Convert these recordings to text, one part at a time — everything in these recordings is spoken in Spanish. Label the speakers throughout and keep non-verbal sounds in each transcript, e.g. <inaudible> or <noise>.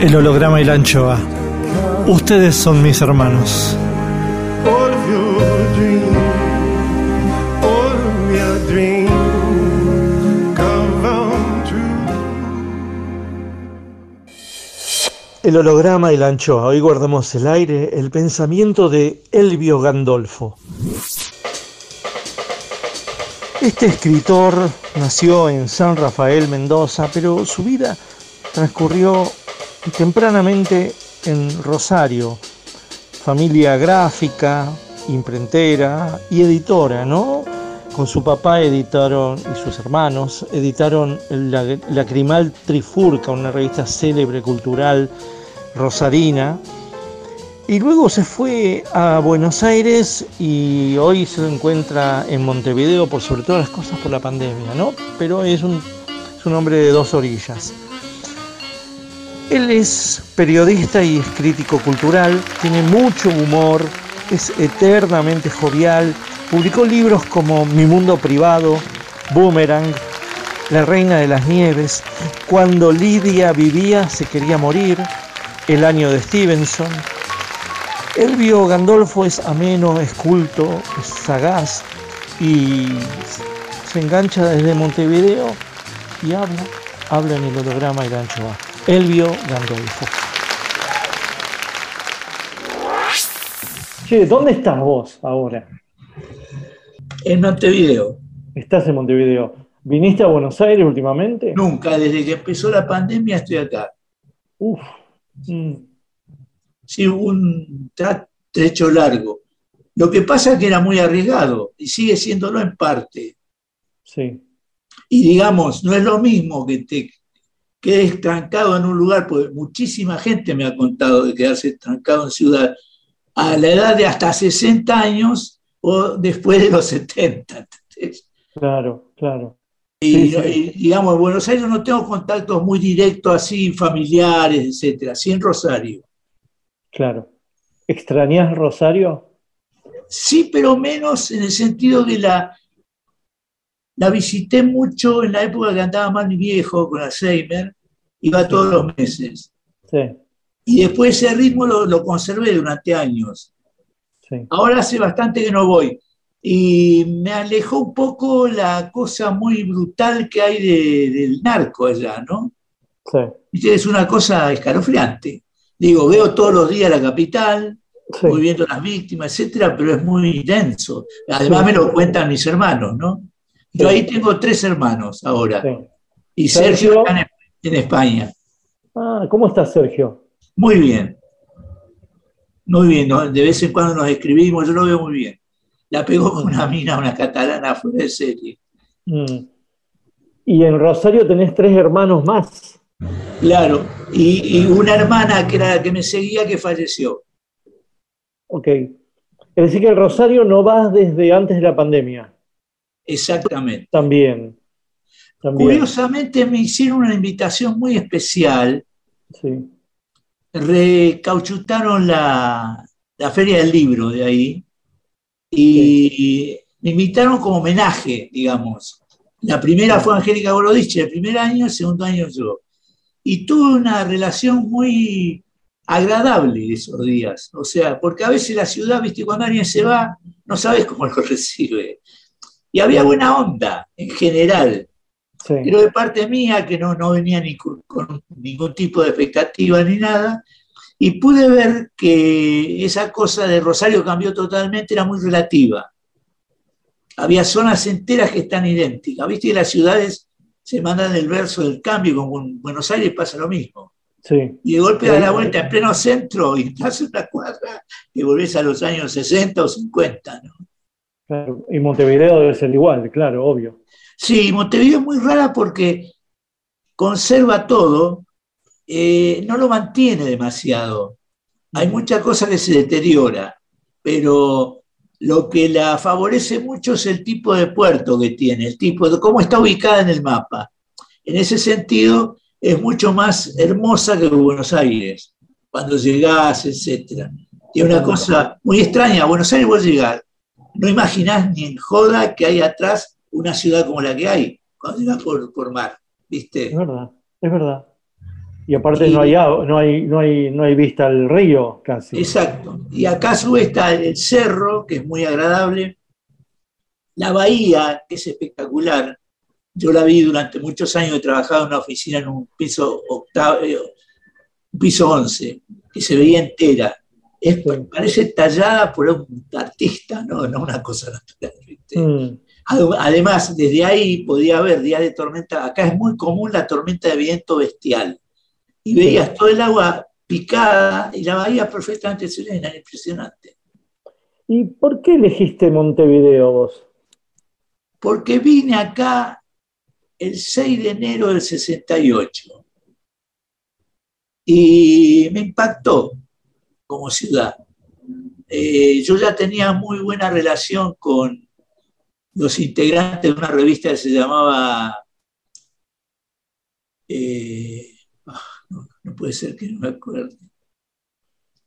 Speaker 1: El holograma y la anchoa. Ustedes son mis hermanos. El holograma y la anchoa. Hoy guardamos el aire, el pensamiento de Elvio Gandolfo. Este escritor nació en San Rafael, Mendoza, pero su vida transcurrió tempranamente en Rosario, familia gráfica, imprentera y editora, ¿no? Con su papá editaron, y sus hermanos, editaron la Lacrimal Trifurca, una revista célebre cultural rosarina. Y luego se fue a Buenos Aires y hoy se encuentra en Montevideo por sobre todas las cosas por la pandemia, ¿no? Pero es un, es un hombre de dos orillas. Él es periodista y es crítico cultural, tiene mucho humor, es eternamente jovial, publicó libros como Mi Mundo Privado, Boomerang, La Reina de las Nieves, Cuando Lidia vivía se quería morir, El año de Stevenson. Elvio Gandolfo es ameno, es culto, es sagaz y se engancha desde Montevideo y habla, habla en el holograma y la anchoa. Elvio Gandolfo. Che, ¿dónde estás vos ahora?
Speaker 2: En Montevideo.
Speaker 1: Estás en Montevideo. ¿Viniste a Buenos Aires últimamente?
Speaker 2: Nunca, desde que empezó la pandemia estoy acá.
Speaker 1: Uf. mm,
Speaker 2: Sí, un trecho largo. Lo que pasa es que era muy arriesgado y sigue siéndolo en parte.
Speaker 1: sí,
Speaker 2: Y digamos, no es lo mismo que te quedes trancado en un lugar, porque muchísima gente me ha contado de quedarse trancado en ciudad a la edad de hasta 60 años o después de los 70. ¿entendés?
Speaker 1: claro, claro.
Speaker 2: Y,
Speaker 1: Sí, sí.
Speaker 2: y, digamos, en Buenos Aires no tengo contactos muy directos así, familiares, etcétera. Sí en Rosario.
Speaker 1: Claro. ¿Extrañás Rosario?
Speaker 2: Sí, pero menos en el sentido de la, la visité mucho en la época que andaba más mi viejo con Alzheimer, iba todos los meses.
Speaker 1: Sí,
Speaker 2: Y después ese ritmo lo, lo conservé durante años.
Speaker 1: sí.
Speaker 2: Ahora hace bastante que no voy. Y me alejó un poco la cosa muy brutal que hay de- del narco allá, ¿no?
Speaker 1: Sí,
Speaker 2: Es una cosa escalofriante. Digo, veo todos los días la capital,
Speaker 1: sí.
Speaker 2: voy viendo las víctimas, etcétera, pero es muy denso. Además me lo cuentan mis hermanos, ¿no? Yo ahí tengo tres hermanos ahora,
Speaker 1: sí.
Speaker 2: y
Speaker 1: Sergio.
Speaker 2: Sergio está en, en España.
Speaker 1: Ah, ¿cómo estás, Sergio?
Speaker 2: Muy bien. Muy bien, ¿no? de vez en cuando nos escribimos, yo lo veo muy bien. La pegó con una mina, una catalana fuera de serie.
Speaker 1: Mm. Y en Rosario tenés tres hermanos más.
Speaker 2: Claro, y, y una hermana que era la que me seguía que falleció.
Speaker 1: Ok. Es decir, que en Rosario no vas desde antes de la pandemia.
Speaker 2: Exactamente.
Speaker 1: También. También.
Speaker 2: Curiosamente me hicieron una invitación muy especial.
Speaker 1: Sí.
Speaker 2: Recauchutaron la, la feria del libro de ahí y me invitaron como homenaje, digamos. La primera fue Angélica Gorodich, el primer año, el segundo año yo. Y tuve una relación muy agradable esos días. O sea, porque a veces la ciudad, viste, cuando alguien se va, no sabes cómo lo <laughs> recibe. Y había buena onda en general.
Speaker 1: Sí.
Speaker 2: Pero de parte mía, que no, no venía ni con, con ningún tipo de expectativa ni nada, y pude ver que esa cosa de Rosario cambió totalmente, era muy relativa. Había zonas enteras que están idénticas. Viste que las ciudades se mandan el verso del cambio, como en Buenos Aires pasa lo mismo.
Speaker 1: Sí.
Speaker 2: Y de golpe da la vuelta en pleno centro y <laughs> estás en una cuadra que volvés a los años 60 o 50. ¿no?
Speaker 1: Claro. Y Montevideo debe ser igual, claro, obvio.
Speaker 2: Sí, Montevideo es muy rara porque conserva todo, eh, no lo mantiene demasiado. Hay mucha cosa que se deteriora, pero lo que la favorece mucho es el tipo de puerto que tiene, el tipo de cómo está ubicada en el mapa. En ese sentido, es mucho más hermosa que Buenos Aires, cuando llegás, etc. Tiene una cosa muy extraña. A Buenos Aires vos llegás, no imaginás ni en joda que hay atrás una ciudad como la que hay, cuando llegás por, por mar, ¿viste?
Speaker 1: Es verdad, es verdad. Y aparte
Speaker 2: Y-
Speaker 1: no, hay, no, hay, no, hay, no hay vista al río casi.
Speaker 2: Exacto. Y acá a su vez está el cerro, que es muy agradable, la bahía, que es espectacular. Yo la vi durante muchos años, he trabajado en una oficina en un piso octavo, eh, un piso 11, que se veía entera. Es. Parece tallada por un artista, no, no una cosa natural. ¿viste?
Speaker 1: Mm,
Speaker 2: Ade- Además, desde ahí podía haber días de tormenta. Acá es muy común la tormenta de viento bestial. Y veías todo el agua picada y la bahía perfectamente serena, impresionante.
Speaker 1: ¿Y por qué elegiste Montevideo vos?
Speaker 2: Porque vine acá el 6 de enero del 68 y me impactó como ciudad. Eh, yo ya tenía muy buena relación con los integrantes de una revista que se llamaba... eh, ah, no, no puede ser que no me acuerde.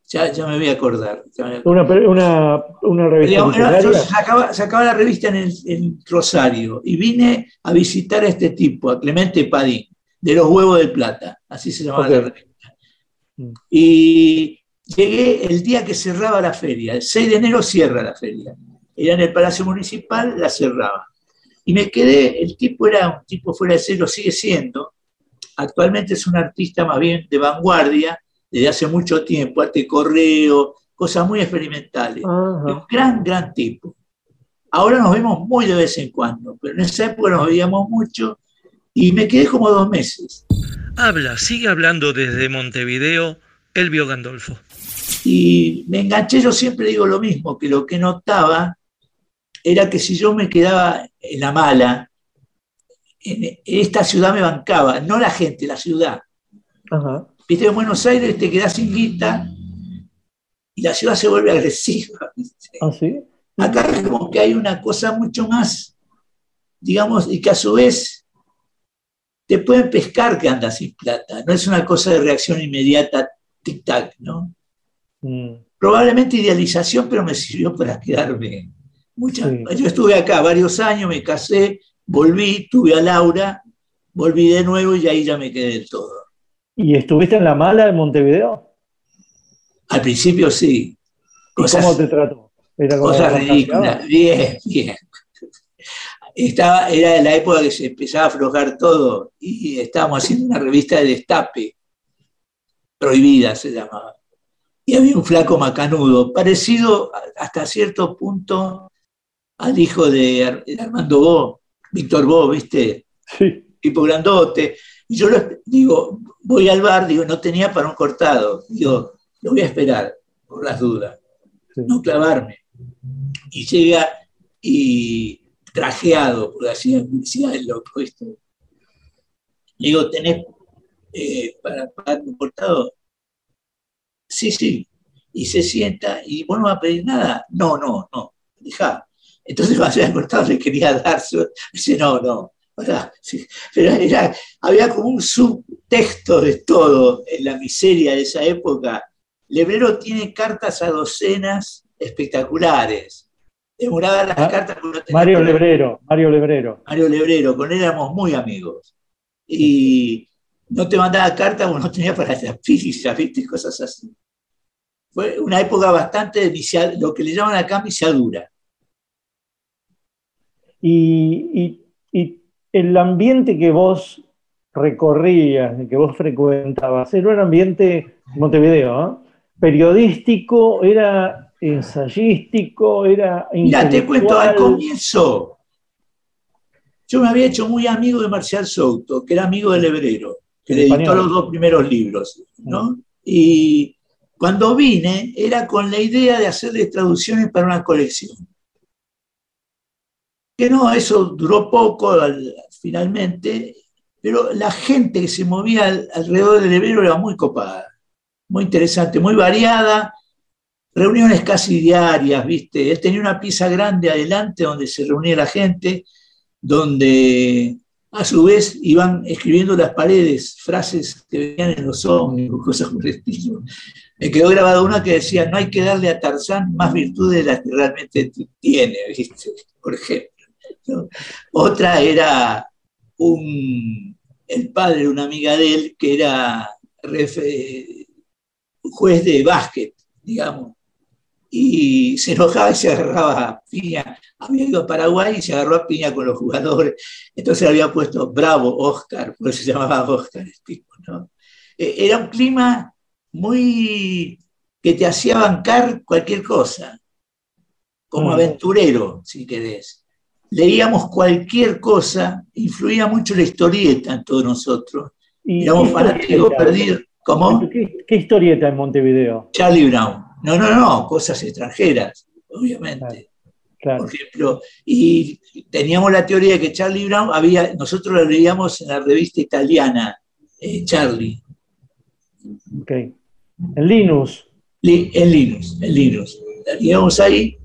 Speaker 2: Ya, ya me voy a acordar. ya me voy a acordar.
Speaker 1: Una, una, una revista
Speaker 2: era- yo sacaba, sacaba la revista en, el- en Rosario y vine a visitar a este tipo, a Clemente Padín, de los huevos del plata, así se llamaba la revista.
Speaker 1: Mm.
Speaker 2: Y llegué el día que cerraba la feria, el 6 de enero cierra la feria. Era en el Palacio Municipal, la cerraba. Y me quedé, el tipo era un tipo fuera de lo sigue siendo. Actualmente es un artista más bien de vanguardia, desde hace mucho tiempo, arte correo, cosas muy experimentales. Un gran, gran tipo. Ahora nos vemos muy de vez en cuando, pero en esa época nos veíamos mucho y me quedé como dos meses.
Speaker 3: Habla, sigue hablando desde Montevideo, Elvio Gandolfo.
Speaker 2: Y me enganché, yo siempre digo lo mismo, que lo que notaba era que si yo me quedaba en la mala, en esta ciudad me bancaba, no la gente, la ciudad.
Speaker 1: Ajá.
Speaker 2: Viste, en Buenos Aires te quedás sin guita y la ciudad se vuelve agresiva. <laughs> ¿viste?
Speaker 1: ¿Ah, sí?
Speaker 2: Acá es como que hay una cosa mucho más, digamos, y que a su vez te pueden pescar que andas sin plata. No es una cosa de reacción inmediata, tic-tac, ¿no?
Speaker 1: Mm,
Speaker 2: Probablemente idealización, pero me sirvió para quedarme. Mucha,
Speaker 1: Sí.
Speaker 2: Yo estuve acá varios años, me casé, volví, tuve a Laura, volví de nuevo y ahí ya me quedé del todo.
Speaker 1: ¿Y estuviste en la mala de Montevideo?
Speaker 2: Al principio sí.
Speaker 1: ¿Y
Speaker 2: Cosas-
Speaker 1: cómo te trató? Era
Speaker 2: Cosas ridículas. Bien, bien. Estaba, era la época que se empezaba a aflojar todo y estábamos haciendo una revista de destape, prohibida se llamaba. Y había un flaco macanudo, parecido hasta cierto punto al hijo de Ar- de Armando Bo, Víctor Bo, ¿viste?
Speaker 1: Sí.
Speaker 2: tipo grandote. Y yo lo- digo, voy al bar, digo, no tenía para un cortado. Digo, lo voy a esperar, por las dudas
Speaker 1: sí.
Speaker 2: no clavarme. Y llega y trajeado, porque hacía publicidad el loco, ¿viste? Le digo, ¿tenés eh, para pagar un cortado? Sí, sí. Y se sienta, y vos no vas a pedir nada. No, no, no, dejá. Entonces, <laughs> el cortado le quería dar su... Dice, no, no, sí, pero era- había como un subtexto de todo en la miseria de esa época. Lebrero tiene cartas a docenas espectaculares. Demoraba las
Speaker 1: Ah,
Speaker 2: cartas
Speaker 1: Mario. Lebrero, Mario Lebrero.
Speaker 2: Mario Lebrero, con él éramos muy amigos. Y no te mandaba cartas porque no <laughs> tenía para las físicas, ¿viste? Cosas así. Fue una época bastante de lo que le llaman acá viciadura.
Speaker 1: Y, y- y el ambiente que vos recorrías, que vos frecuentabas, era un ambiente, Montevideo, ¿eh? periodístico, era ensayístico, era
Speaker 2: Mira, te cuento, al comienzo, yo me había hecho muy amigo de Marcial Souto, que era amigo de Lebrero, que le editó los dos primeros libros, ¿no? Y cuando vine, era con la idea de hacerle traducciones para una colección. Que no, eso duró poco al- finalmente, pero la gente que se movía al- alrededor del Lebrero era muy copada, muy interesante, muy variada, reuniones casi diarias, ¿viste? Él tenía una pieza grande adelante donde se reunía la gente, donde a su vez iban escribiendo las paredes frases que venían en los ómnibus, cosas por el estilo. Me quedó grabada una que decía, no hay que darle a Tarzán más virtudes de las que realmente tiene, ¿viste? Por ejemplo. Otra era un, el padre de una amiga de él que era juez de básquet, digamos, y se enojaba y se agarraba a piña. Había ido a Paraguay y se agarró a piña con los jugadores. Entonces había puesto Bravo Oscar, por eso se llamaba Oscar el tipo, ¿no? Eh, Era un clima muy que te hacía bancar cualquier cosa, como
Speaker 1: Mm.
Speaker 2: aventurero, si querés. Leíamos cualquier cosa, influía mucho la historieta en todos nosotros.
Speaker 1: Y-
Speaker 2: Éramos
Speaker 1: ¿qué
Speaker 2: fanáticos perdidos. ¿Cómo?
Speaker 1: ¿Qué, qué historieta en Montevideo?
Speaker 2: Charlie Brown. No, no, no, cosas extranjeras, obviamente.
Speaker 1: Claro.
Speaker 2: Por ejemplo, y teníamos la teoría de que Charlie Brown había, nosotros lo leíamos en la revista italiana, eh, Charlie,
Speaker 1: ok. En Linus.
Speaker 2: Li- en Linux, en Linux. La leíamos ahí,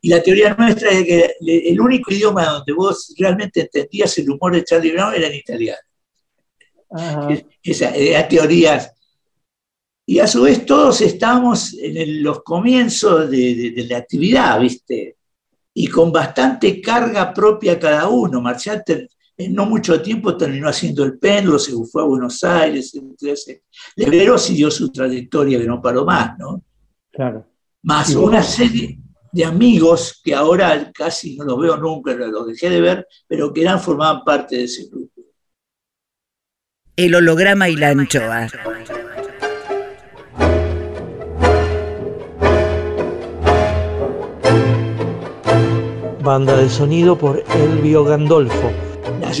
Speaker 2: y la teoría nuestra es que el único idioma donde vos realmente entendías el humor de Charlie Brown era en italiano.
Speaker 1: Ajá.
Speaker 2: Esa, era teorías. Y a su vez todos estamos en el- los comienzos de, de- de la actividad, ¿viste? Y con bastante carga propia cada uno. Marcial ter- en no mucho tiempo terminó haciendo el péndulo, se fue a Buenos Aires, etc. Lebrero siguió su trayectoria que no paró más, ¿no?
Speaker 1: Claro.
Speaker 2: Más una serie de amigos que ahora casi no los veo nunca, los dejé de ver, pero que eran, formaban parte de ese grupo.
Speaker 4: El holograma y la anchoa.
Speaker 1: Banda de sonido por Elvio Gandolfo.
Speaker 2: La.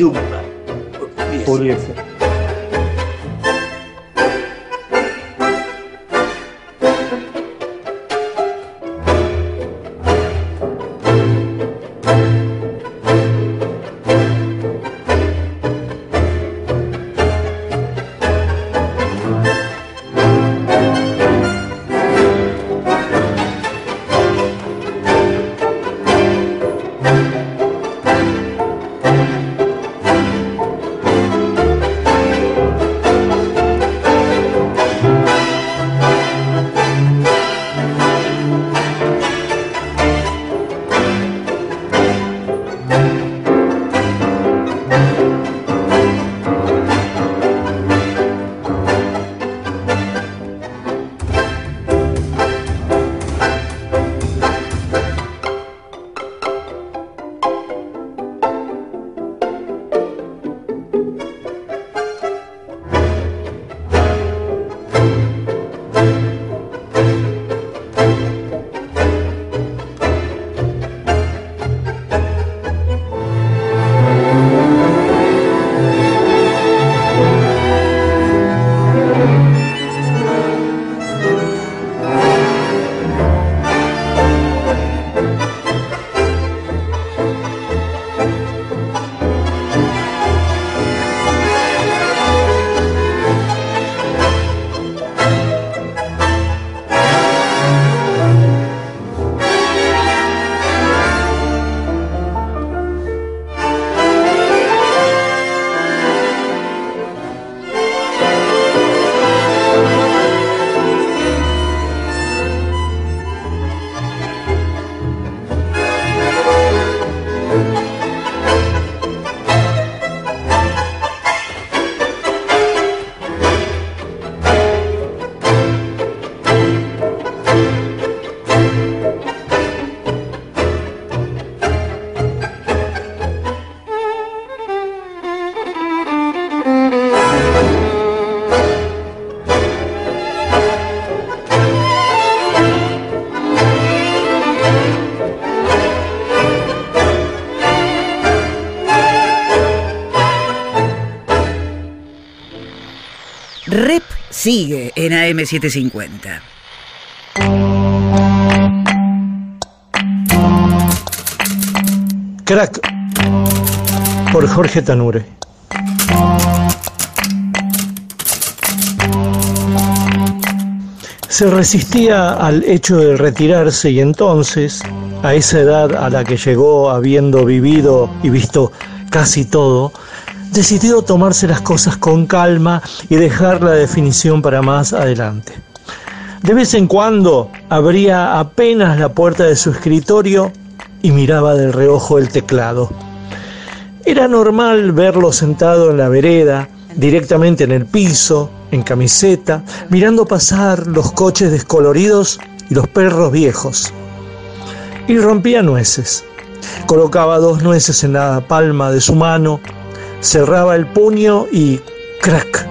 Speaker 4: Rep sigue en AM750.
Speaker 1: Crack por Jorge Tanure. Se resistía al hecho de retirarse y entonces, a esa edad a la que llegó habiendo vivido y visto casi todo, decidió tomarse las cosas con calma y dejar la definición para más adelante. De vez en cuando abría apenas la puerta de su escritorio y miraba del reojo el teclado. Era normal verlo sentado en la vereda, directamente en el piso, en camiseta, mirando pasar los coches descoloridos y los perros viejos. Y rompía nueces. Colocaba dos nueces en la palma de su mano, cerraba el puño y crack,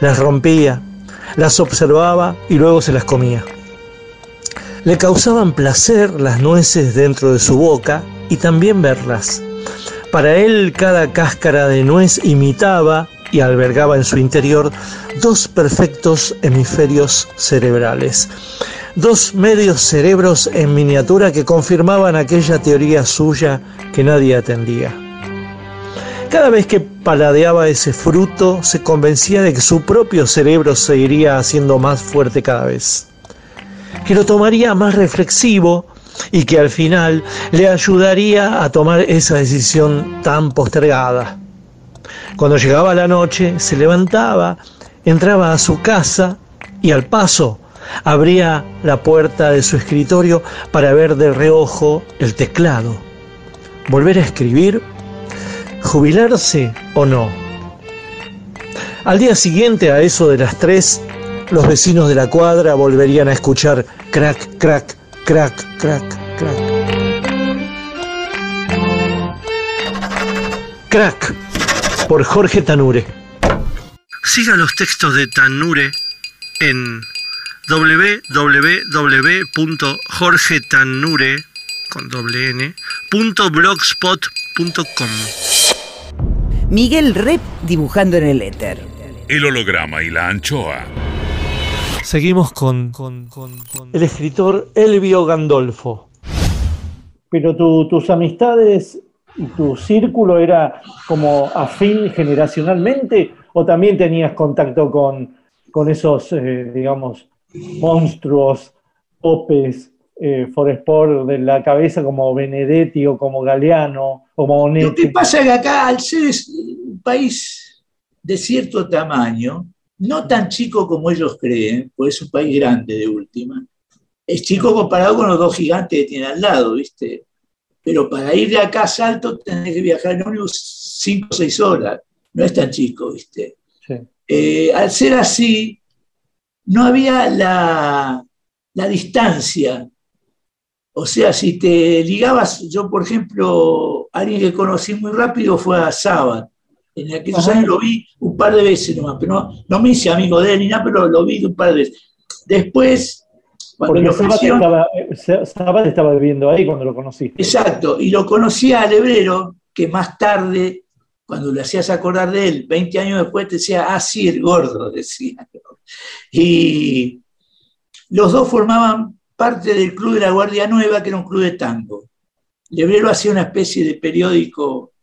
Speaker 1: las rompía, las observaba y luego se las comía. Le causaban placer las nueces dentro de su boca y también verlas. Para él cada cáscara de nuez imitaba y albergaba en su interior dos perfectos hemisferios cerebrales, dos medios cerebros en miniatura que confirmaban aquella teoría suya que nadie atendía. Cada vez que paladeaba ese fruto, se convencía de que su propio cerebro se iría haciendo más fuerte cada vez, que lo tomaría más reflexivo y que al final le ayudaría a tomar esa decisión tan postergada. Cuando llegaba la noche, se levantaba, entraba a su casa y al paso abría la puerta de su escritorio para ver de reojo el teclado. Volver a escribir, jubilarse o no. Al día siguiente, a eso de las tres, los vecinos de la cuadra volverían a escuchar crack, crack, crack, crack, crack. Crack por Jorge Tanure.
Speaker 3: Siga los textos de Tanure en www.jorgetanure
Speaker 4: Miguel Rep dibujando en el éter.
Speaker 5: El holograma y la anchoa.
Speaker 1: Seguimos con, el escritor Elvio Gandolfo. Pero tu- tus amistades y tu círculo era como afín generacionalmente o también tenías contacto con, con esos, eh, digamos, monstruos, popes, eh, Foresport de la cabeza como Benedetti o como Galeano o
Speaker 2: Lo que pasa es que acá, al ser un país de cierto tamaño, no tan chico como ellos creen, pues es un país grande de última, es chico comparado con los dos gigantes que tiene al lado, ¿viste? Pero para ir de acá a Salto tenés que viajar en ómnibus 5 o 6 horas, no es tan chico, ¿viste?
Speaker 1: Sí.
Speaker 2: Eh, al ser así, no había la, la distancia. O sea, si te ligabas, yo por ejemplo, alguien que conocí muy rápido fue a Sabat. En aquellos
Speaker 1: Ajá.
Speaker 2: años lo vi un par de veces nomás, pero no, no me hice amigo de él ni nada, pero lo vi un par de veces. Después, cuando
Speaker 1: Porque
Speaker 2: lo
Speaker 1: Sabat
Speaker 2: ofrecieron,
Speaker 1: estaba, eh, Sabat estaba viviendo ahí cuando lo conociste.
Speaker 2: Exacto, y lo conocía al hebrero, que más tarde, cuando le hacías acordar de él, 20 años después, te decía, ah, sí, el gordo, <laughs> decía. Y los dos formaban parte del Club de la Guardia Nueva, que era un club de tango. El hebrero hacía una especie de periódico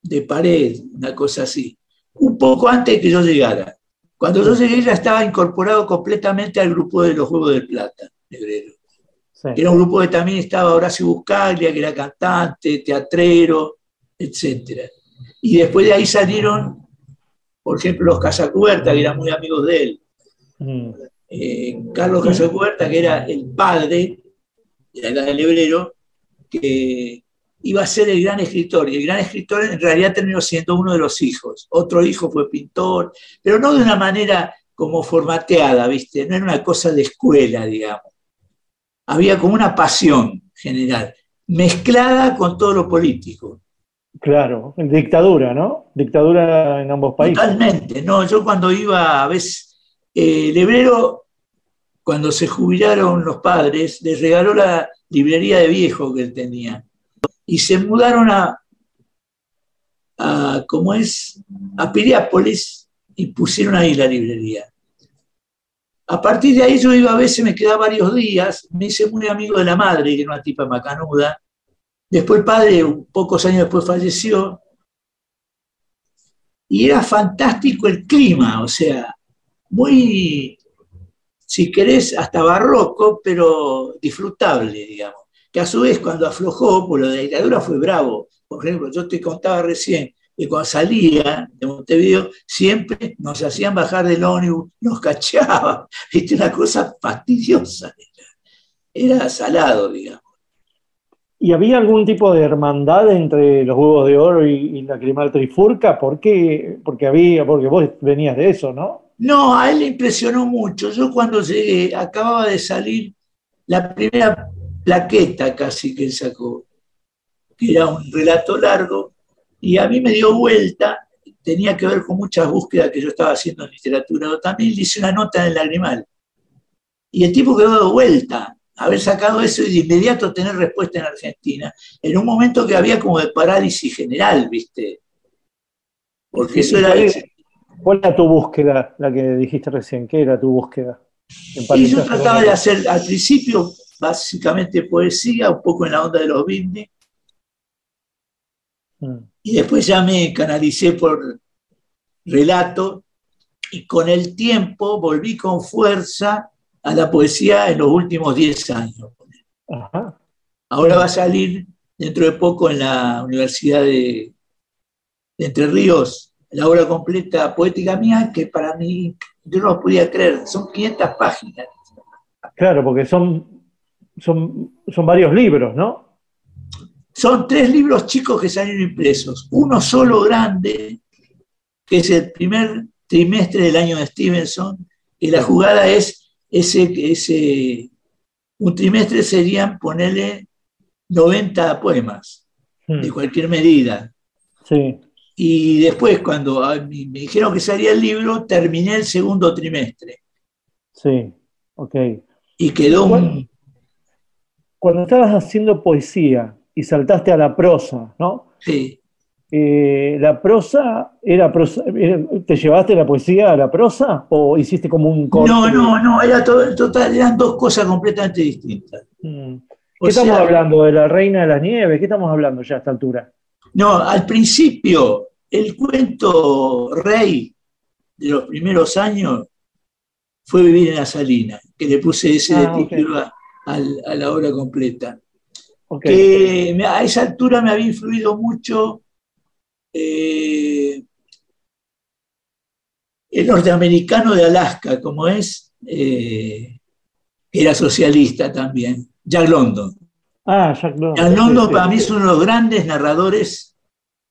Speaker 2: de pared, una cosa así, un poco antes de que yo llegara. Cuando yo llegué ya estaba incorporado completamente al grupo de los Juegos de Plata, hebrero.
Speaker 1: Sí.
Speaker 2: Era un grupo que también estaba Horacio Buscaglia, que era cantante, teatrero, etc. Y después de ahí salieron, por ejemplo, los Casacuberta, que eran muy amigos de él.
Speaker 1: Mm.
Speaker 2: Eh, Carlos Casacuberta, que era el padre de la edad del hebrero, que iba a ser el gran escritor. Y el gran escritor en realidad terminó siendo uno de los hijos. Otro hijo fue pintor, pero no de una manera como formateada, ¿viste? No era una cosa de escuela, digamos. Había como una pasión general, mezclada con todo lo político.
Speaker 1: Claro, dictadura, ¿no? Dictadura en ambos países.
Speaker 2: Totalmente, no, yo cuando iba a veces, eh, el hebrero, cuando se jubilaron los padres, les regaló la librería de viejo que él tenía. Y se mudaron a, a ¿cómo es? A Piriápolis, y pusieron ahí la librería. A partir de ahí yo iba a veces, me quedaba varios días, me hice muy amigo de la madre, que era una tipa macanuda. Después el padre, pocos años después, falleció. Y era fantástico el clima, o sea, muy, si querés, hasta barroco, pero disfrutable, digamos. Que a su vez, cuando aflojó, por lo de la dictadura fue bravo. Por ejemplo, yo te contaba recién que cuando salía de Montevideo, siempre nos hacían bajar del ómnibus, nos cachaban, <laughs> viste, una cosa fastidiosa. Era, era salado, digamos.
Speaker 6: ¿Y había algún tipo de hermandad entre los huevos de oro y, y la criminal trifurca? ¿Por qué? Porque había, porque vos venías de eso, ¿no?
Speaker 2: No, a él le impresionó mucho. Yo cuando llegué, acababa de salir la primera plaqueta casi que él sacó, que era un relato largo, y a mí me dio vuelta, tenía que ver con muchas búsquedas que yo estaba haciendo en literatura. También le hice una nota en el lagrimal. Y el tipo quedó de vuelta, haber sacado eso y de inmediato tener respuesta en Argentina, en un momento que había como de parálisis general, ¿viste? Porque eso era...
Speaker 6: ¿Cuál era tu búsqueda, la que dijiste recién? ¿Qué era tu búsqueda?
Speaker 2: Y yo trataba de hacer al principio básicamente poesía, un poco en la onda de los Bindi,
Speaker 6: Mm.
Speaker 2: y después ya me canalicé por relato y con el tiempo volví con fuerza a la poesía en los últimos 10 años.
Speaker 6: Ajá.
Speaker 2: Ahora va a salir dentro de poco en la Universidad de, de Entre Ríos la obra completa poética mía, que para mí yo no lo podía creer, son 500 páginas.
Speaker 6: Claro, porque son, son, son varios libros, ¿no?
Speaker 2: Son tres libros chicos que salieron impresos. Uno solo grande, que es el primer trimestre del año de Stevenson, y la jugada es ese, ese un trimestre serían ponerle 90 poemas de
Speaker 6: Mm.
Speaker 2: cualquier medida.
Speaker 6: Sí.
Speaker 2: Y después, cuando ah, me dijeron que salía el libro, terminé el segundo trimestre.
Speaker 6: Sí, ok.
Speaker 2: Y quedó un,
Speaker 6: Cuando estabas haciendo poesía y saltaste a la prosa, ¿no?
Speaker 2: sí,
Speaker 6: Eh, ¿La prosa era, prosa era- ¿Te llevaste la poesía a la prosa o hiciste como un corte?
Speaker 2: No, no, no, era todo, total, eran dos cosas completamente distintas.
Speaker 6: Mm.
Speaker 2: O
Speaker 6: ¿Qué estamos
Speaker 2: sea,
Speaker 6: hablando? ¿De la Reina de las Nieves? ¿Qué estamos hablando ya a esta altura?
Speaker 2: No, al principio, el cuento rey de los primeros años fue Vivir en la Salina, que le puse ese
Speaker 6: Ah,
Speaker 2: título a, la obra completa. Que a esa altura me había influido mucho eh, el norteamericano de Alaska, como es, eh, que era socialista también, Jack London.
Speaker 6: Ah, sí.
Speaker 2: para mí es uno de los grandes narradores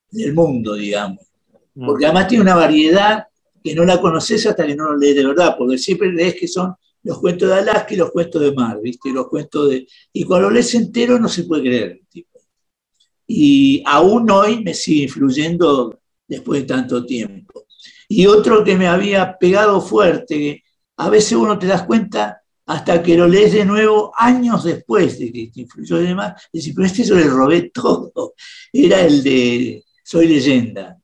Speaker 2: del mundo, digamos, porque además tiene una variedad que no la conoces hasta que no lo lees de verdad, porque siempre lees que son los cuentos de Alaska y los cuentos de mar, ¿viste? Los cuentos de... Y cuando lo lees entero no se puede creer. el tipo. Y aún hoy me sigue influyendo después de tanto tiempo. Y otro que me había pegado fuerte, que a veces uno te das cuenta hasta que lo lees de nuevo años después de que te influyó y demás, y decís, pero este yo le robé todo. Era el de Soy leyenda.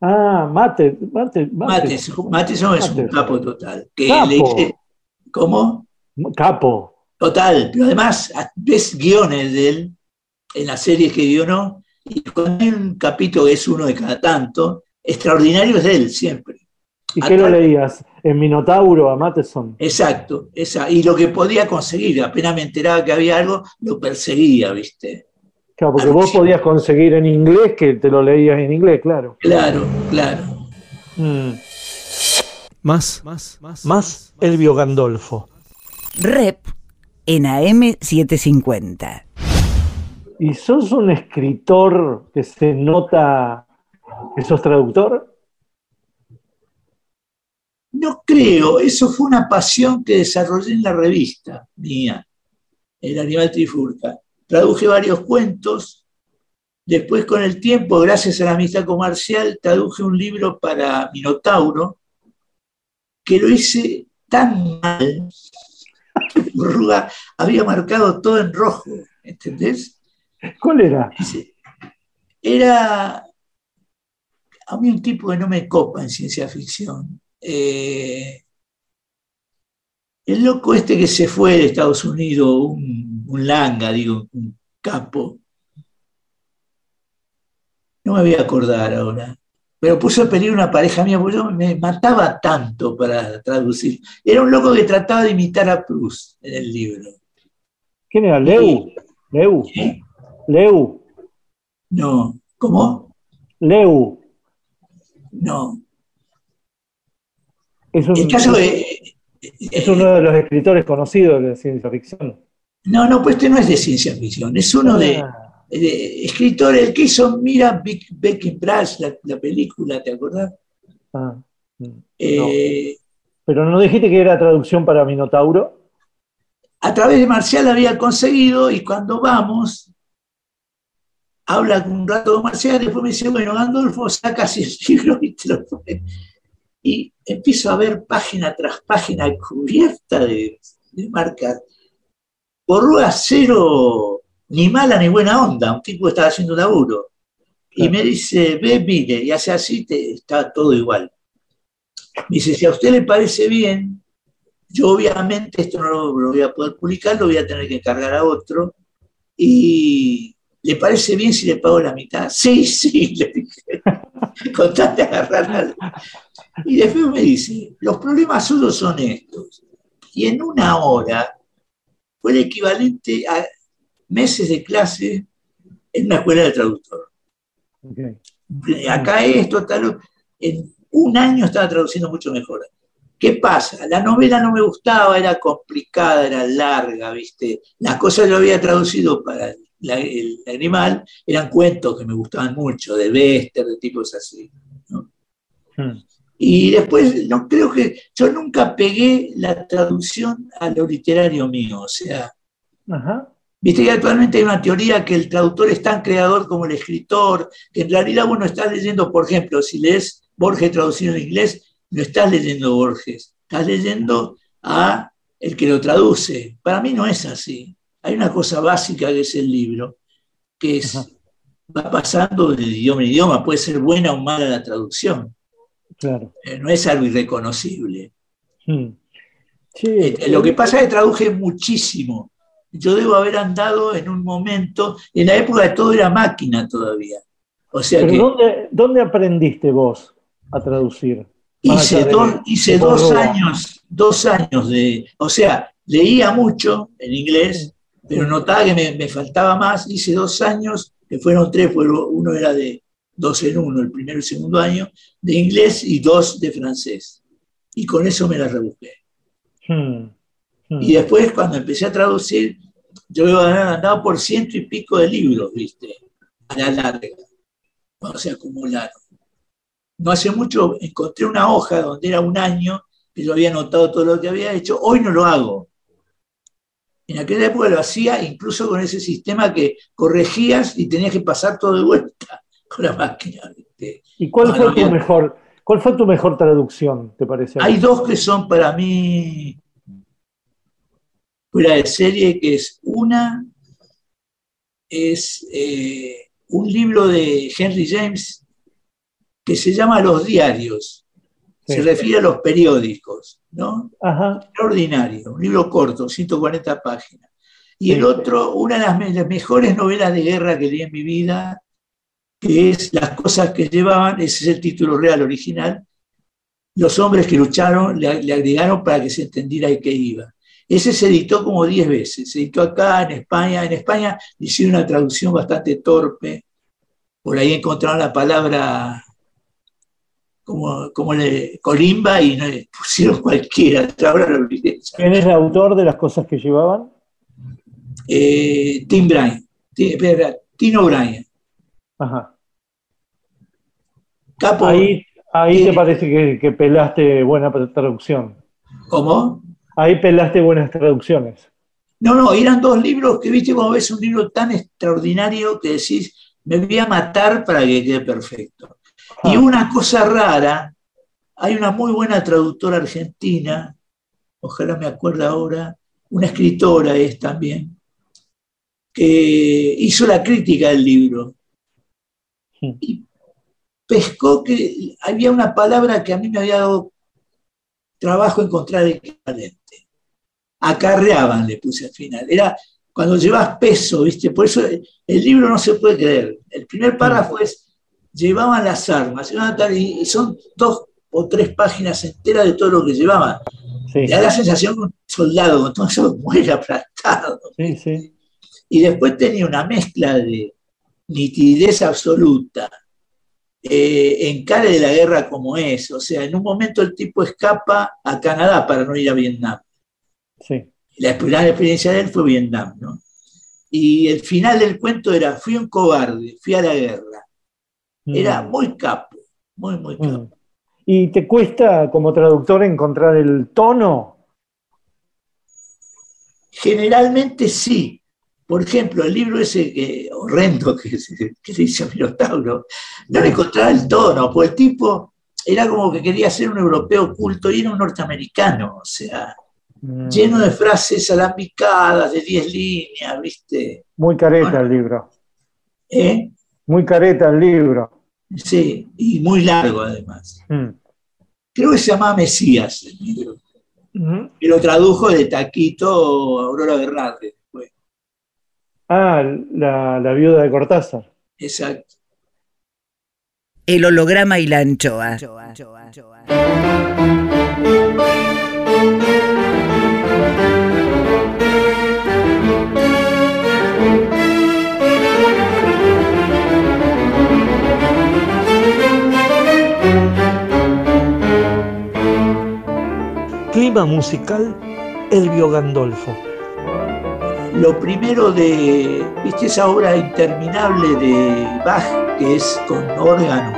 Speaker 6: Ah, Mate, Mate, Mate.
Speaker 2: Matheson, Matheson es un capo total. Que
Speaker 6: Capo.
Speaker 2: le hice- ¿Cómo?
Speaker 6: Capo.
Speaker 2: Total, pero además ves guiones de él en las series que guionó, y hay un capítulo que es uno de cada tanto, extraordinario es de él siempre.
Speaker 6: ¿Y qué lo leías? ¿En Minotauro a Matheson?
Speaker 2: Exacto, esa, y lo que podía conseguir, apenas me enteraba que había algo, lo perseguía, ¿viste?
Speaker 6: Claro, porque vos podías conseguir en inglés que te lo leías en inglés, claro.
Speaker 2: Claro, claro.
Speaker 6: Mm.
Speaker 1: Más, más, más.
Speaker 6: Más Elvio Gandolfo.
Speaker 4: Rep en AM750.
Speaker 6: ¿Y sos un escritor que se nota que sos traductor?
Speaker 2: No creo, eso fue una pasión que desarrollé en la revista mía, El Animal Trifurca. Traduje varios cuentos, después con el tiempo, gracias a la amistad comercial, traduje un libro para Minotauro, que lo hice tan mal que Burruga había marcado todo en rojo, ¿entendés?
Speaker 6: ¿Cuál era?
Speaker 2: Era a mí un tipo que no me copa en ciencia ficción. Eh, el loco este que se fue de Estados Unidos, un, un langa, digo, un capo. No me voy a acordar ahora. Pero puso en peligro una pareja mía, porque yo me mataba tanto para traducir. Era un loco que trataba de imitar a Proust en el libro.
Speaker 1: ¿Quién era? Leu. Leu.
Speaker 2: ¿Eh?
Speaker 1: Leu.
Speaker 2: No, ¿cómo?
Speaker 1: Leu.
Speaker 2: No.
Speaker 1: Es, un-
Speaker 2: El caso de.
Speaker 1: es uno de los escritores conocidos de ciencia ficción.
Speaker 2: No, no, pues este no es de ciencia ficción, es uno de,
Speaker 1: Ah,
Speaker 2: de escritor, el que hizo Mira Vic- Becky Brass, la, la película, ¿te acordás?
Speaker 1: ah, mm.
Speaker 2: Eh,
Speaker 1: Pero no dijiste que era traducción para Minotauro.
Speaker 2: a través de Marcial había conseguido y cuando vamos, habla un rato con Marcial, después me dice, bueno, Gandolfo, sacas <laughs> el libro y te lo pone. Y empiezo a ver página tras página cubierta de, de marcas. Por cero, ni mala ni buena onda, un tipo estaba haciendo laburo. Y me dice, ve, mire, y hace así, te, está todo igual. Me dice, si a usted le parece bien, yo obviamente esto no lo, lo voy a poder publicar, lo voy a tener que encargar a otro. ¿Y le parece bien si le pago la mitad? <laughs> Sí, sí, le dije. <laughs> Con tal de agarrar algo. Y después me dice, los problemas suyos son estos. Y en una hora fue el equivalente a meses de clase en una escuela de traductor. Acá esto, tal. En un año estaba traduciendo mucho mejor. ¿Qué pasa? La novela no me gustaba, era complicada, era larga, ¿viste? Las cosas que yo había traducido para la- el animal eran cuentos que me gustaban mucho, de Bester, de tipos así. ¿no?
Speaker 1: Hmm.
Speaker 2: Y después, no creo que yo nunca pegué la traducción a lo literario mío, o sea,
Speaker 1: Ajá.
Speaker 2: Viste que actualmente hay una teoría que el traductor es tan creador como el escritor, que en realidad uno está leyendo, por ejemplo, si lees Borges traducido en inglés, no estás leyendo Borges, estás leyendo a el que lo traduce. Para mí no es así. Hay una cosa básica que es el libro, que es,
Speaker 1: Ajá.
Speaker 2: va pasando de idioma en idioma, puede ser buena o mala la traducción,
Speaker 1: Claro.
Speaker 2: eh, no es algo irreconocible.
Speaker 1: Hmm.
Speaker 2: Eh, Lo que pasa es que traduje muchísimo. Yo debo haber andado en un momento, en la época de todo era máquina todavía. O sea
Speaker 1: ¿Pero
Speaker 2: que
Speaker 1: dónde, dónde aprendiste vos a traducir?
Speaker 2: Hice, dos, hice dos años, dos años de, o sea, leía mucho en inglés, pero notaba que me, me faltaba más. Hice dos años, que fueron tres, uno era de dos en uno, el primero y segundo año, de inglés y dos de francés. Y con eso me la rebusqué.
Speaker 1: Hmm. Hmm.
Speaker 2: Y después, cuando empecé a traducir, yo iba a haber andado por ciento y pico de libros, ¿viste? A la larga, cuando se acumularon. No hace mucho encontré una hoja donde era un año que yo había anotado todo lo que había hecho. Hoy no lo hago. En aquella época lo hacía incluso con ese sistema que corregías y tenías que pasar todo de vuelta con la máquina. ¿viste?
Speaker 1: ¿Y cuál fue tu mejor, cuál fue tu mejor traducción, te parece?
Speaker 2: Hay dos que son para mí fuera de serie, que es una, es eh, un libro de Henry James que se llama Los Diarios.
Speaker 1: Sí.
Speaker 2: Se refiere a los periódicos, ¿no?
Speaker 1: Ajá.
Speaker 2: Extraordinario, un libro corto, 140 páginas. Y el otro, una de las, las mejores novelas de guerra que leí en mi vida, que es Las cosas que llevaban, ese es el título real original, los hombres que lucharon le, le agregaron para que se entendiera de qué iba. Ese se editó como 10 veces, se editó acá en España, en España le hicieron una traducción bastante torpe, por ahí encontraron la palabra como, como le, colimba y no, le pusieron <laughs> cualquiera.
Speaker 1: ¿Quién es el autor de las cosas que llevaban?
Speaker 2: Eh, Tim Bryan, Ti- espera, Tino Bryan,
Speaker 1: Ajá.
Speaker 2: Capo,
Speaker 1: Ahí, te parece que, que pelaste buena traducción.
Speaker 2: ¿cómo?
Speaker 1: Ahí pelaste buenas traducciones.
Speaker 2: No, no, eran dos libros que, viste, cuando ves un libro tan extraordinario que decís, me voy a matar para que quede perfecto. Y
Speaker 1: Ah.
Speaker 2: una cosa rara, hay una muy buena traductora argentina, ojalá me acuerde ahora, una escritora es también, que hizo la crítica del libro.
Speaker 1: Sí.
Speaker 2: Y pescó que había una palabra que a mí me había dado trabajo encontrar equivalente. Acarreaban, le puse al final. Era cuando llevas peso, ¿viste? Por eso el libro no se puede creer. El primer párrafo es, llevaban las armas, y son dos o tres páginas enteras de todo lo que llevaban. Te da la sensación de un soldado, con todo <laughs> eso muere aplastado.
Speaker 1: Sí, sí.
Speaker 2: Y después tenía una mezcla de nitidez absoluta, eh, encare de la guerra como es. O sea, en un momento el tipo escapa a Canadá para no ir a Vietnam.
Speaker 1: Sí.
Speaker 2: La primera experiencia de él fue Vietnam, ¿no? Y el final del cuento era, fui un cobarde, fui a la guerra. Era
Speaker 1: Mm.
Speaker 2: muy capo, muy, muy capo.
Speaker 1: Mm. ¿Y te cuesta como traductor encontrar el tono?
Speaker 2: Generalmente sí. Por ejemplo, el libro ese que, horrendo que, se- que dice Minotauro, no le encontraba el tono, pues el tipo era como que quería ser un europeo culto y era un norteamericano, o sea,
Speaker 1: Mm.
Speaker 2: lleno de frases alambicadas, de 10 líneas, ¿viste?
Speaker 1: Muy careta
Speaker 2: Bueno.
Speaker 1: el libro.
Speaker 2: ¿Eh?
Speaker 1: Muy careta el libro.
Speaker 2: Sí, y muy largo además.
Speaker 1: Mm.
Speaker 2: Creo que se llamaba Mesías el libro,
Speaker 1: Ujú.
Speaker 2: y lo tradujo de Taquito Aurora Bernardes.
Speaker 1: Ah, la, la viuda de Cortázar.
Speaker 2: Exacto.
Speaker 4: El holograma y la anchoa.
Speaker 1: Clima musical, Elvio Gandolfo.
Speaker 2: Lo primero de, ¿viste esa obra interminable de Bach que es con órgano?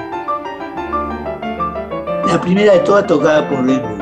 Speaker 2: La primera de todas tocada por Lennon.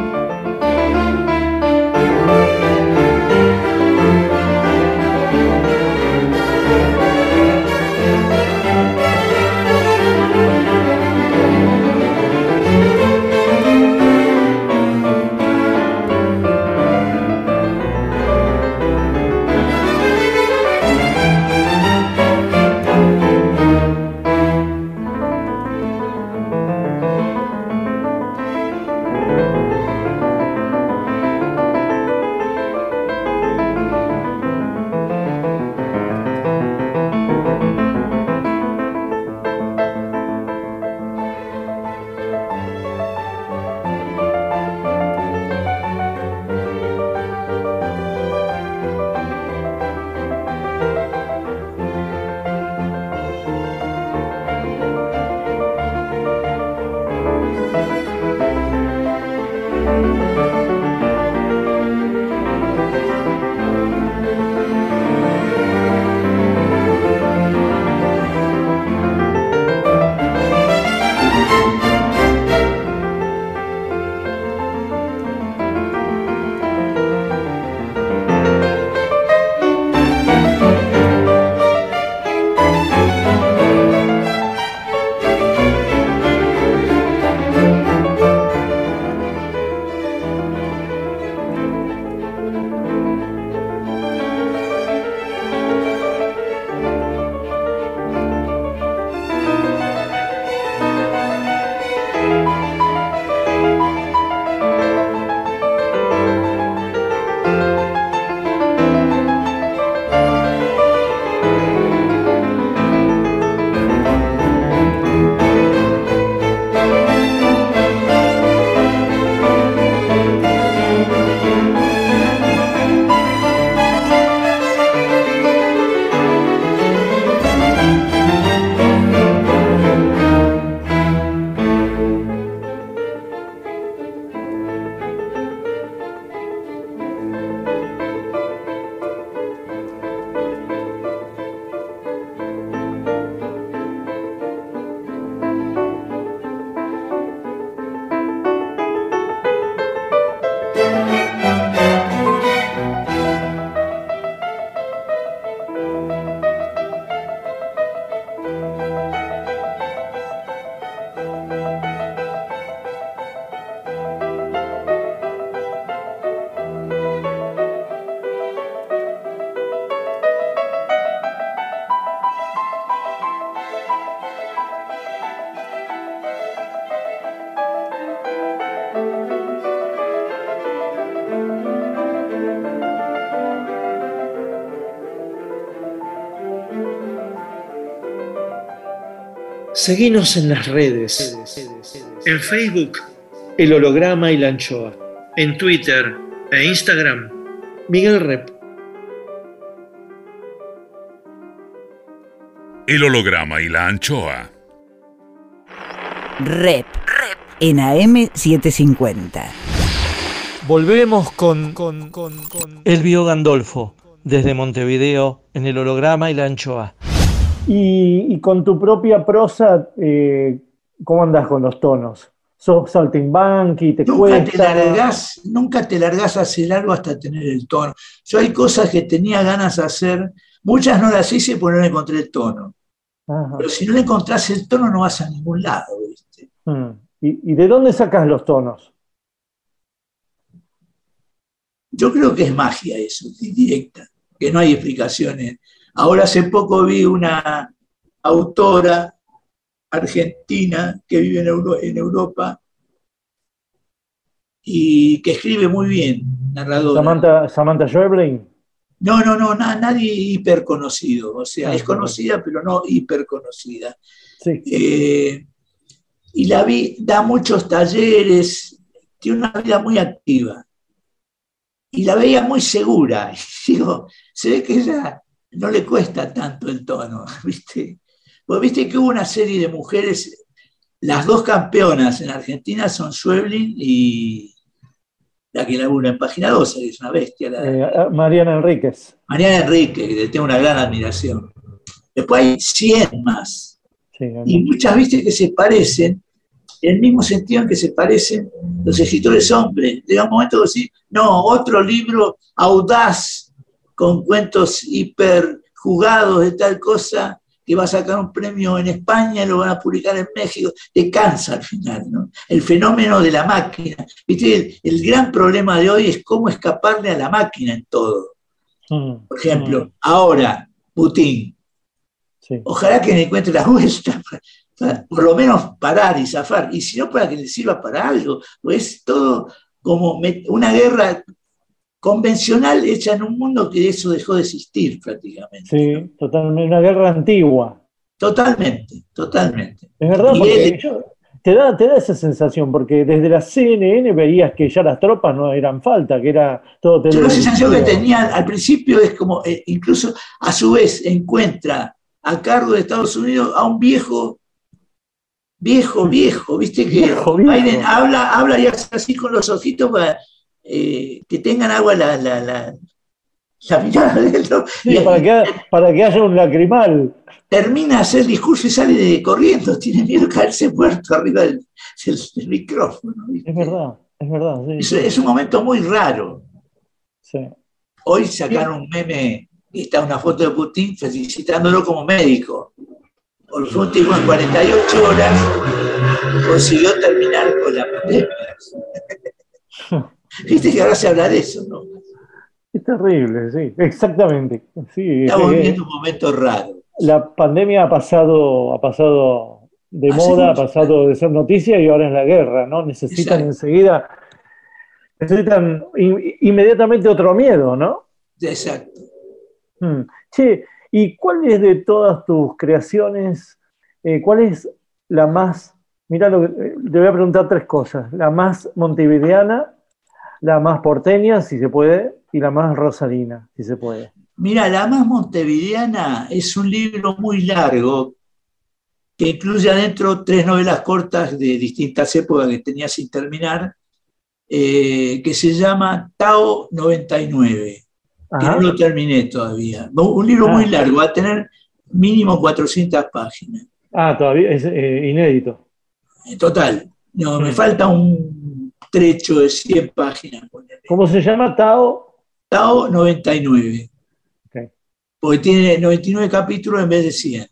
Speaker 6: Seguinos en las redes.
Speaker 7: En Facebook,
Speaker 6: El holograma y la anchoa.
Speaker 7: en Twitter e Instagram,
Speaker 6: Miguel Rep.
Speaker 5: El holograma y la anchoa.
Speaker 4: Rep. En AM750.
Speaker 6: Volvemos con, con, con, con Elvio Gandolfo, desde Montevideo, en el holograma y la anchoa. Y, y con tu propia prosa, eh, ¿cómo andas con los tonos? ¿Sos saltimbanqui? ¿Te
Speaker 2: Nunca te, largás, nunca te largás a hacer algo hasta tener el tono. Yo hay cosas que tenía ganas de hacer, muchas no las hice porque no le encontré el tono.
Speaker 6: Ajá.
Speaker 2: Pero si no le encontrás el tono no vas a ningún lado, ¿viste?
Speaker 6: Mm. ¿Y, y de dónde sacas los tonos?
Speaker 2: Yo creo que es magia eso, directa, que no hay explicaciones. Ahora hace poco vi una autora argentina que vive en, Euro- en Europa y que escribe muy bien, narradora.
Speaker 6: Samantha, Samantha.
Speaker 2: No, no, no, na- nadie hiper conocido, o sea,
Speaker 6: Ah,
Speaker 2: es conocida, pero no hiper conocida.
Speaker 6: Sí.
Speaker 2: Eh, y la vi, da muchos talleres, tiene una vida muy activa. Y la veía muy segura. Y <laughs> digo, se ve que ella no le cuesta tanto el tono, <laughs> ¿viste? Pues viste que hubo una serie de mujeres, las dos campeonas en Argentina son Schweblin y la que labura en Página 12, que es una bestia, la,
Speaker 6: Eh, Mariana Enríquez.
Speaker 2: Mariana Enrique, que le tengo una gran admiración. Después hay 100 más.
Speaker 6: Sí,
Speaker 2: Y muchas, viste, que se parecen, en el mismo sentido en que se parecen los escritores hombres. Llega un momento decís, no, otro libro audaz, con cuentos hiper jugados de tal cosa, que va a sacar un premio en España, lo van a publicar en México, te cansa al final, ¿no? El fenómeno de la máquina. Viste, el, el gran problema de hoy es cómo escaparle a la máquina en todo.
Speaker 6: Mm,
Speaker 2: Por ejemplo,
Speaker 6: mm,
Speaker 2: ahora, Putin,
Speaker 6: sí.
Speaker 2: Ojalá que le encuentre la vuelta, para- por lo menos parar y zafar, y si no, para que le sirva para algo, pues es todo como una guerra convencional hecha en un mundo que eso dejó de existir prácticamente.
Speaker 6: Sí, totalmente. Una guerra antigua.
Speaker 2: Totalmente, totalmente.
Speaker 6: Es verdad,
Speaker 2: Y
Speaker 6: porque
Speaker 2: él-
Speaker 6: yo- te, da, te da esa sensación, porque desde la CNN veías que ya las tropas no eran falta, que era todo
Speaker 2: la sensación que
Speaker 6: televisivo.
Speaker 2: tenía al principio es como, eh, incluso a su vez encuentra a cargo de Estados Unidos a un viejo, viejo, viejo, viste que
Speaker 6: Viejo, viejo.
Speaker 2: Biden habla, habla y hace así con los ojitos para eh, que tengan agua la, la, la, la mirada ¿no?
Speaker 6: Sí, para, que, para que haya un lacrimal.
Speaker 2: termina hacer discurso y sale de- corriendo, <laughs> tiene miedo de caerse muerto arriba del, del- del micrófono. ¿viste?
Speaker 6: Es verdad, es verdad. sí,
Speaker 2: Es, es un momento muy raro.
Speaker 6: sí.
Speaker 2: Hoy sacaron un meme y está una foto de Putin felicitándolo como médico. Por su último en 48 horas consiguió terminar con la pandemia. <laughs> <laughs> Viste que ahora se habla de eso, ¿no?
Speaker 6: Es terrible, sí, exactamente. Sí,
Speaker 2: Estamos
Speaker 6: es
Speaker 2: viviendo un momento raro.
Speaker 6: la pandemia ha pasado, ha pasado de
Speaker 2: Hace
Speaker 6: moda, ha pasado de ser noticia y ahora es la guerra, ¿no? Necesitan
Speaker 2: Exacto.
Speaker 6: enseguida, necesitan in- inmediatamente otro miedo, ¿no?
Speaker 2: Exacto.
Speaker 6: Mm. Che, ¿y cuál es de todas tus creaciones, eh, cuál es la más, mira, lo que, eh, te voy a preguntar tres cosas, la más montevideana, la más porteña, si se puede, y la más rosalina, si se puede.
Speaker 2: Mira, La más montevideana es un libro muy largo que incluye adentro tres novelas cortas de distintas épocas que tenía sin terminar, eh, que se llama Tao 99, que
Speaker 6: Ajá.
Speaker 2: no lo terminé todavía. Un libro
Speaker 6: Ah.
Speaker 2: muy largo, va a tener mínimo 400 páginas.
Speaker 6: Ah, todavía es eh, inédito.
Speaker 2: Total, no, me
Speaker 6: Mm.
Speaker 2: falta un trecho de 100 páginas.
Speaker 6: ¿Cómo se llama? Tao.
Speaker 2: Tao 99,
Speaker 6: Ok.
Speaker 2: porque tiene 99 capítulos en vez de 100.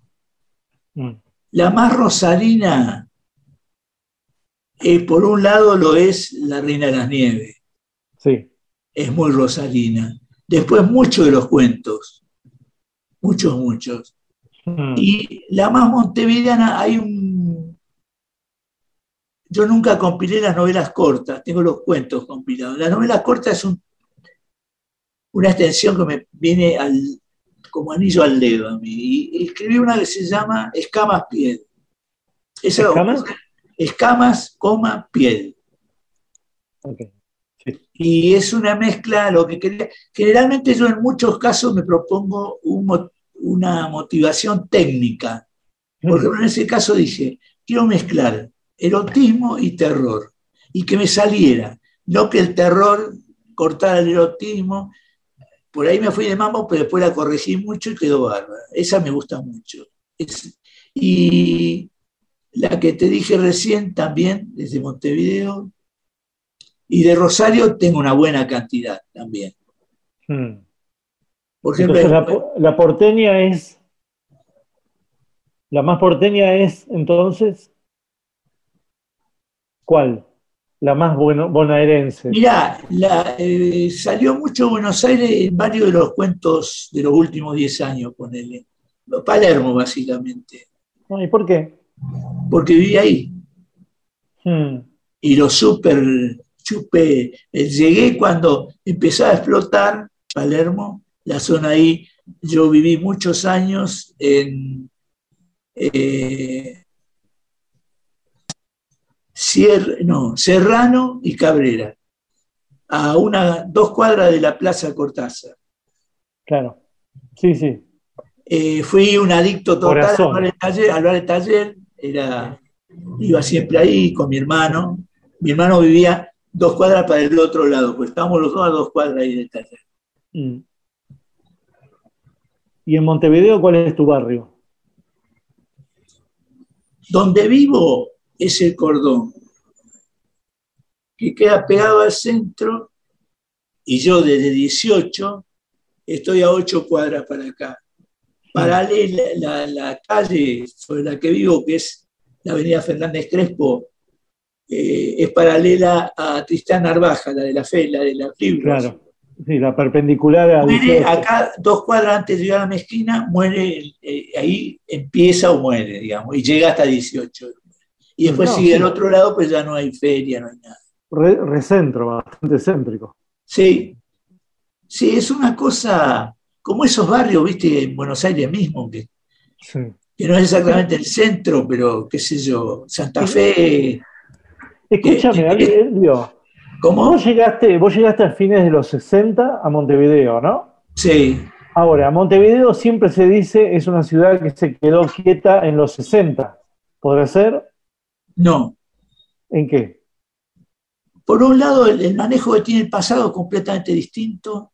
Speaker 6: Mm.
Speaker 2: La más rosalina, eh, por un lado lo es La Reina de las Nieves,
Speaker 6: Sí.
Speaker 2: es muy rosalina. Después muchos de los cuentos, muchos, muchos.
Speaker 6: Mm.
Speaker 2: Y la más montevideana, hay un... Yo nunca compilé las novelas cortas, tengo los cuentos compilados. Las novelas cortas es un- una extensión que me viene al, como anillo al dedo a mí. Y escribí una que se llama Escamas Piel. Esa-
Speaker 1: ¿Escamas?
Speaker 2: escamas, coma, piel.
Speaker 1: Ok.
Speaker 2: Y es una mezcla, lo que quería. Generalmente yo en muchos casos me propongo un una motivación técnica. Por ejemplo, en ese caso dije, quiero mezclar erotismo y terror. Y que me saliera. No que el terror cortara el erotismo. Por ahí me fui de mambo, pero después la corregí mucho y quedó bárbara. Esa me gusta mucho. Es- y la que te dije recién también, desde Montevideo. Y de Rosario tengo una buena cantidad también.
Speaker 1: Mm.
Speaker 2: Por ejemplo,
Speaker 1: Entonces la, po- la porteña es. La más porteña es entonces. ¿Cuál? La más bueno, bonaerense.
Speaker 2: Mirá, la, eh, salió mucho Buenos Aires en varios de los cuentos de los últimos 10 años, ponele. Palermo, básicamente,
Speaker 1: ¿Y por qué?
Speaker 2: porque viví ahí
Speaker 1: Mm.
Speaker 2: y lo super chupé. Eh, Llegué cuando empezó a explotar Palermo, la zona ahí. Yo viví muchos años en eh, Sier- no, Serrano y Cabrera, a una, dos cuadras de la Plaza Cortázar.
Speaker 1: Claro. Sí, sí.
Speaker 2: Eh, fui un adicto total al bar de taller, al bar de taller, era, iba siempre ahí con mi hermano. Mi hermano vivía dos cuadras para el otro lado, pues estábamos los dos a dos cuadras ahí del taller.
Speaker 1: Mm. ¿Y en Montevideo cuál es tu barrio?
Speaker 2: Donde vivo es el cordón, que queda pegado al centro, y yo desde 18 estoy a 8 cuadras para acá. Paralela, la, la calle sobre la que vivo, que es la avenida Fernández Crespo, eh, es paralela a Tristán Narvaja, la de la fe, la de los libros.
Speaker 1: Claro. Sí, la perpendicular a
Speaker 2: Muere
Speaker 1: 18.
Speaker 2: acá, dos cuadras antes de llegar a la mezquina, muere, eh, ahí empieza o muere, digamos, y llega hasta 18. Y después
Speaker 1: No, sí.
Speaker 2: al otro lado, pues ya no hay feria, no hay nada.
Speaker 1: Re- recentro, bastante céntrico.
Speaker 2: Sí, sí, es una cosa como esos barrios, viste, en Buenos Aires mismo, que,
Speaker 1: Sí.
Speaker 2: que no es exactamente el centro, pero qué sé yo, Santa Fe,
Speaker 1: Escúchame,
Speaker 2: Eh,
Speaker 1: Elvio,
Speaker 2: ¿cómo?
Speaker 1: vos llegaste, vos llegaste a fines de los 60 a Montevideo, ¿no?
Speaker 2: Sí,
Speaker 1: Ahora, Montevideo siempre se dice es una ciudad que se quedó quieta en los 60. ¿Podrá ser?
Speaker 2: No.
Speaker 1: ¿En qué?
Speaker 2: Por un lado, el, el manejo que tiene el pasado es completamente distinto.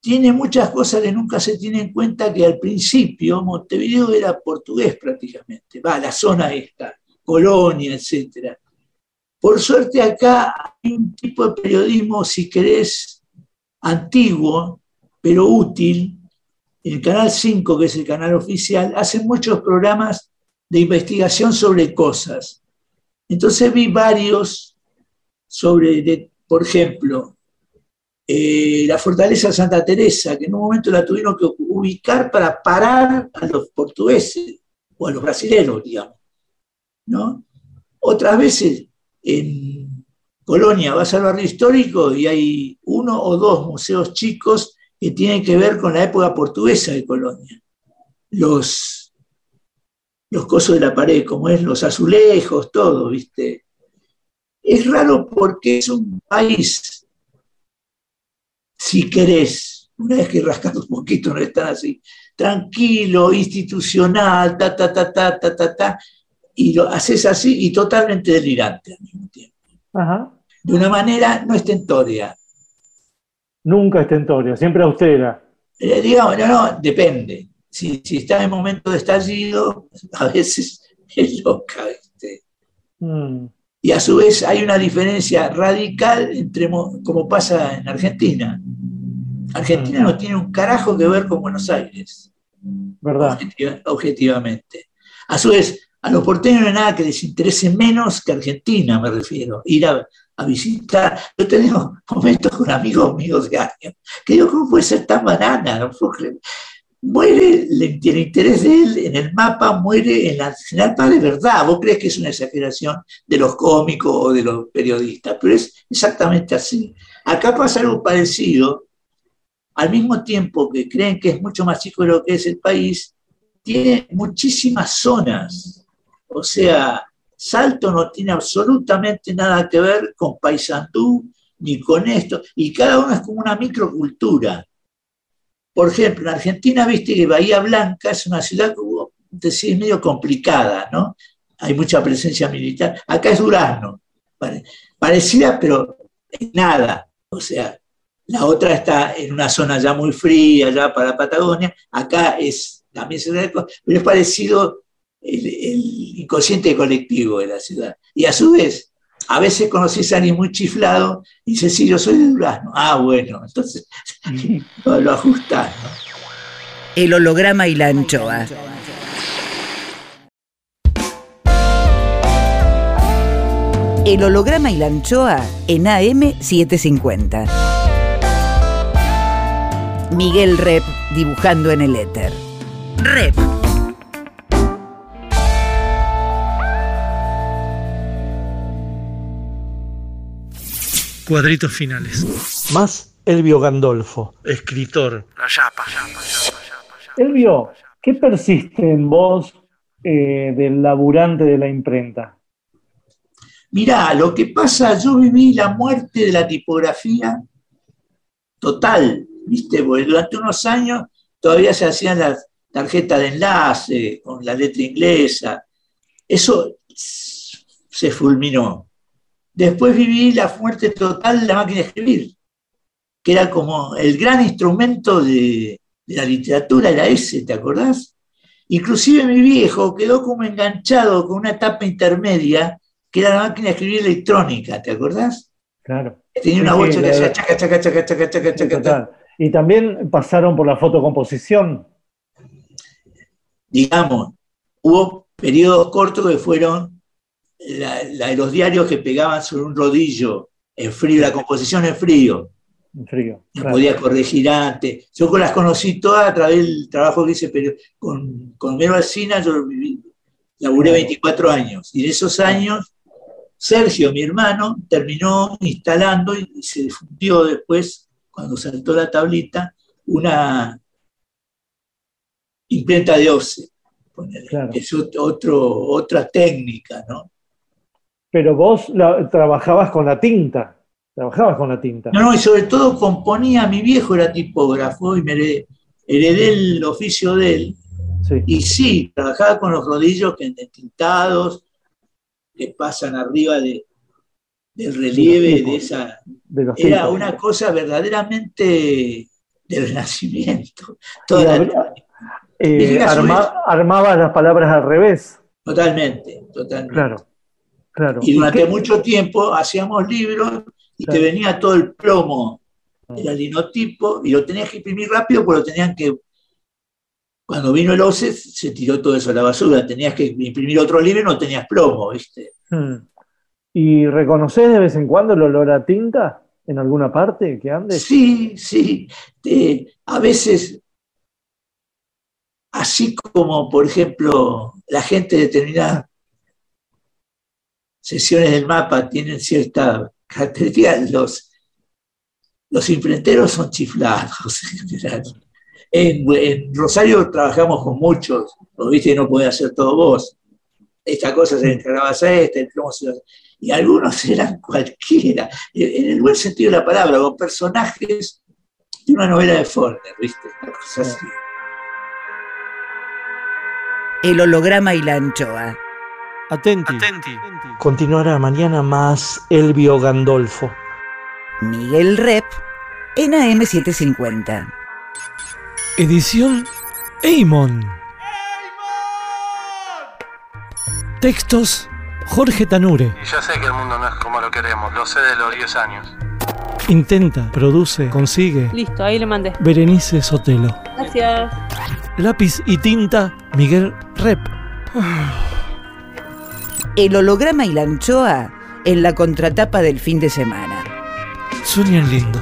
Speaker 2: Tiene muchas cosas que nunca se tiene en cuenta, que al principio Montevideo era portugués prácticamente, va, la zona esta, Colonia, etcétera. Por suerte acá hay un tipo de periodismo, si querés, antiguo, pero útil. El Canal 5, que es el canal oficial, hace muchos programas de investigación sobre cosas. Entonces vi varios sobre, por ejemplo, eh, la fortaleza Santa Teresa, que en un momento la tuvieron que ubicar para parar a los portugueses o a los brasileños, digamos. ¿no? Otras veces en Colonia vas al barrio histórico y hay uno o dos museos chicos que tienen que ver con la época portuguesa de Colonia. Los, los cosos de la pared, como es, los azulejos, todo, ¿viste? Es raro porque es un país, si querés, una vez que rascas un poquito, no es tan así, tranquilo, institucional, ta, ta, ta, ta, ta, ta, ta, y lo haces así y totalmente delirante al mismo tiempo.
Speaker 1: Ajá.
Speaker 2: De una manera no estentoria.
Speaker 1: Nunca estentoria, siempre austera.
Speaker 2: Eh, digamos, no, no, depende. Si, si está en momento de estallido, <laughs> a veces es loca, ¿viste?
Speaker 1: Mm,
Speaker 2: Y a su vez hay una diferencia radical entre, mo- como pasa en Argentina. Argentina no tiene un carajo que ver con Buenos Aires,
Speaker 1: ¿Verdad?
Speaker 2: objetiva- objetivamente. A su vez, a los porteños no hay nada que les interese menos que Argentina, me refiero. Ir a, a visitar. Yo he tenido momentos con amigos míos de años que digo, ¿cómo puede ser tan banana? No puedo creer. Muere el, interés de él en el mapa, muere en la general de verdad. Vos crees que es una exageración de los cómicos o de los periodistas, pero es exactamente así. Acá pasa algo parecido. Al mismo tiempo que creen que es mucho más chico de lo que es el país, tiene muchísimas zonas. O sea, Salto no tiene absolutamente nada que ver con Paysandú ni con esto, y cada uno es como una microcultura. Por ejemplo, en Argentina, viste que Bahía Blanca es una ciudad, decir, medio complicada, ¿no? Hay mucha presencia militar. Acá es Durazno, parecida, pero nada. O sea, la otra está en una zona ya muy fría, ya para Patagonia. Acá es también pero es parecido el, inconsciente colectivo de la ciudad. Y a su vez, a veces conoces a alguien muy chiflado y dices, sí, yo soy de Durazno. Ah, bueno, entonces <laughs> lo, ajustas.
Speaker 4: El holograma y la anchoa. El holograma y la anchoa en AM750. Miguel Rep dibujando en el éter. Rep.
Speaker 3: Cuadritos finales.
Speaker 1: Más Elvio Gandolfo.
Speaker 3: Escritor.
Speaker 1: Elvio, ¿qué persiste en vos eh, del laburante de la imprenta?
Speaker 2: Mirá, lo que pasa, yo viví la muerte de la tipografía total, ¿viste? Porque durante unos años todavía se hacían las tarjetas de enlace con la letra inglesa. Eso se fulminó. Después viví la muerte total de la máquina de escribir, que era como el gran instrumento de, de la literatura, era ese, ¿te acordás? Inclusive mi viejo quedó como enganchado con una etapa intermedia que era la máquina de escribir electrónica, ¿te acordás?
Speaker 1: Claro.
Speaker 2: Tenía una voz que hacía chaca, chaca, chaca, chaca, chaca, chaca.
Speaker 1: Y también pasaron por la fotocomposición.
Speaker 2: Digamos, hubo periodos cortos que fueron la, los diarios que pegaban sobre un rodillo en frío, la composición en frío.
Speaker 1: En frío.
Speaker 2: No podía corregir antes. Yo las conocí todas a través del trabajo que hice pero con, con Mero Alcina, yo laburé 24 años. Y en esos años Sergio, mi hermano, terminó instalando y se difundió después, cuando saltó la tablita, una imprenta de OCE. Es otro, otra técnica, ¿no?
Speaker 1: Pero vos trabajabas con la tinta, trabajabas con la tinta.
Speaker 2: No, no, y sobre todo componía, mi viejo era tipógrafo y me heredé, el oficio de él. Y sí, trabajaba con los rodillos que tintados, que pasan arriba de, del relieve de esa... era una cosa verdaderamente del renacimiento.
Speaker 1: Eh, armaba las palabras al revés.
Speaker 2: Totalmente, totalmente.
Speaker 1: Claro, claro.
Speaker 2: Y durante mucho tiempo hacíamos libros y te venía todo el plomo del linotipo y lo tenías que imprimir rápido porque lo tenían que cuando vino el OCE se tiró todo eso a la basura, tenías que imprimir otro libro y no tenías plomo, ¿viste?
Speaker 1: Hmm. ¿Y reconoces de vez en cuando el olor a tinta en alguna parte que andes?
Speaker 2: Sí, sí. a veces, así como, por ejemplo, la gente de determinadas sesiones del mapa tienen cierta característica, los, los imprenteros son chiflados en general. En, Rosario trabajamos con muchos, lo viste, no podía hacer todo vos. Esta cosa se encargaba a esta, y algunos eran cualquiera, en el buen sentido de la palabra, con personajes de una novela de Forner, ¿viste?
Speaker 4: El holograma y la anchoa.
Speaker 1: Atenti. Atenti. Continuará mañana más Elvio Gandolfo.
Speaker 4: Miguel Rep en AM750.
Speaker 8: Edición Eimon. Textos Jorge Tanure.
Speaker 9: Y ya sé que el mundo no es como lo queremos, lo sé de los 10 años.
Speaker 8: Intenta, produce, consigue.
Speaker 6: Listo, ahí le mandé.
Speaker 8: Berenice Sotelo.
Speaker 6: Gracias.
Speaker 8: Lápiz y tinta Miguel Rep.
Speaker 4: El holograma y la anchoa en la contratapa del fin de semana.
Speaker 8: Sueñan lindo.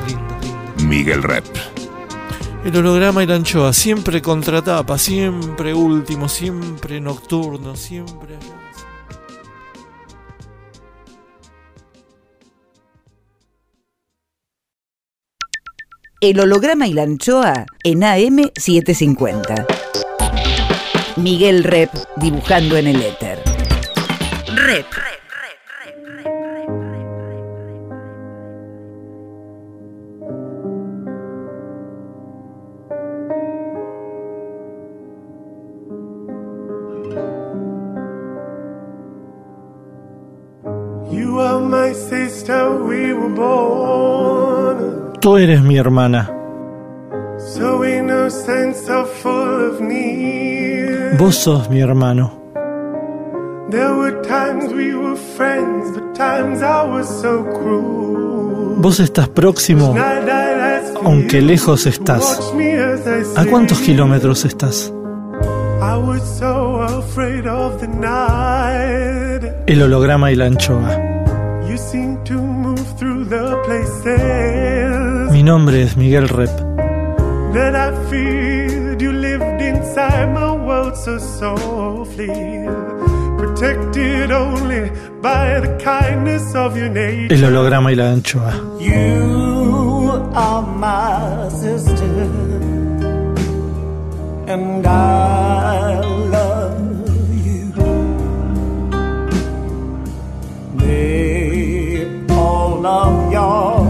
Speaker 5: Miguel Rep.
Speaker 8: El holograma y la anchoa, siempre contratapa, siempre último, siempre nocturno, siempre...
Speaker 4: El holograma y la anchoa en AM750. Miguel Rep dibujando en el éter. Rep.
Speaker 10: You are my sister, we were born
Speaker 1: Tú eres mi hermana.
Speaker 10: so innocent, so full of need.
Speaker 1: Vos sos mi hermano. Vos estás próximo, aunque lejos estás. ¿A cuántos kilómetros estás?
Speaker 10: I was so afraid of the night.
Speaker 1: El holograma y la anchoa. Mi nombre es Miguel Rep.
Speaker 10: that I feared. You lived inside my world so softly,
Speaker 1: El holograma y la anchoa.
Speaker 11: You are my sister, and I love you. May all of your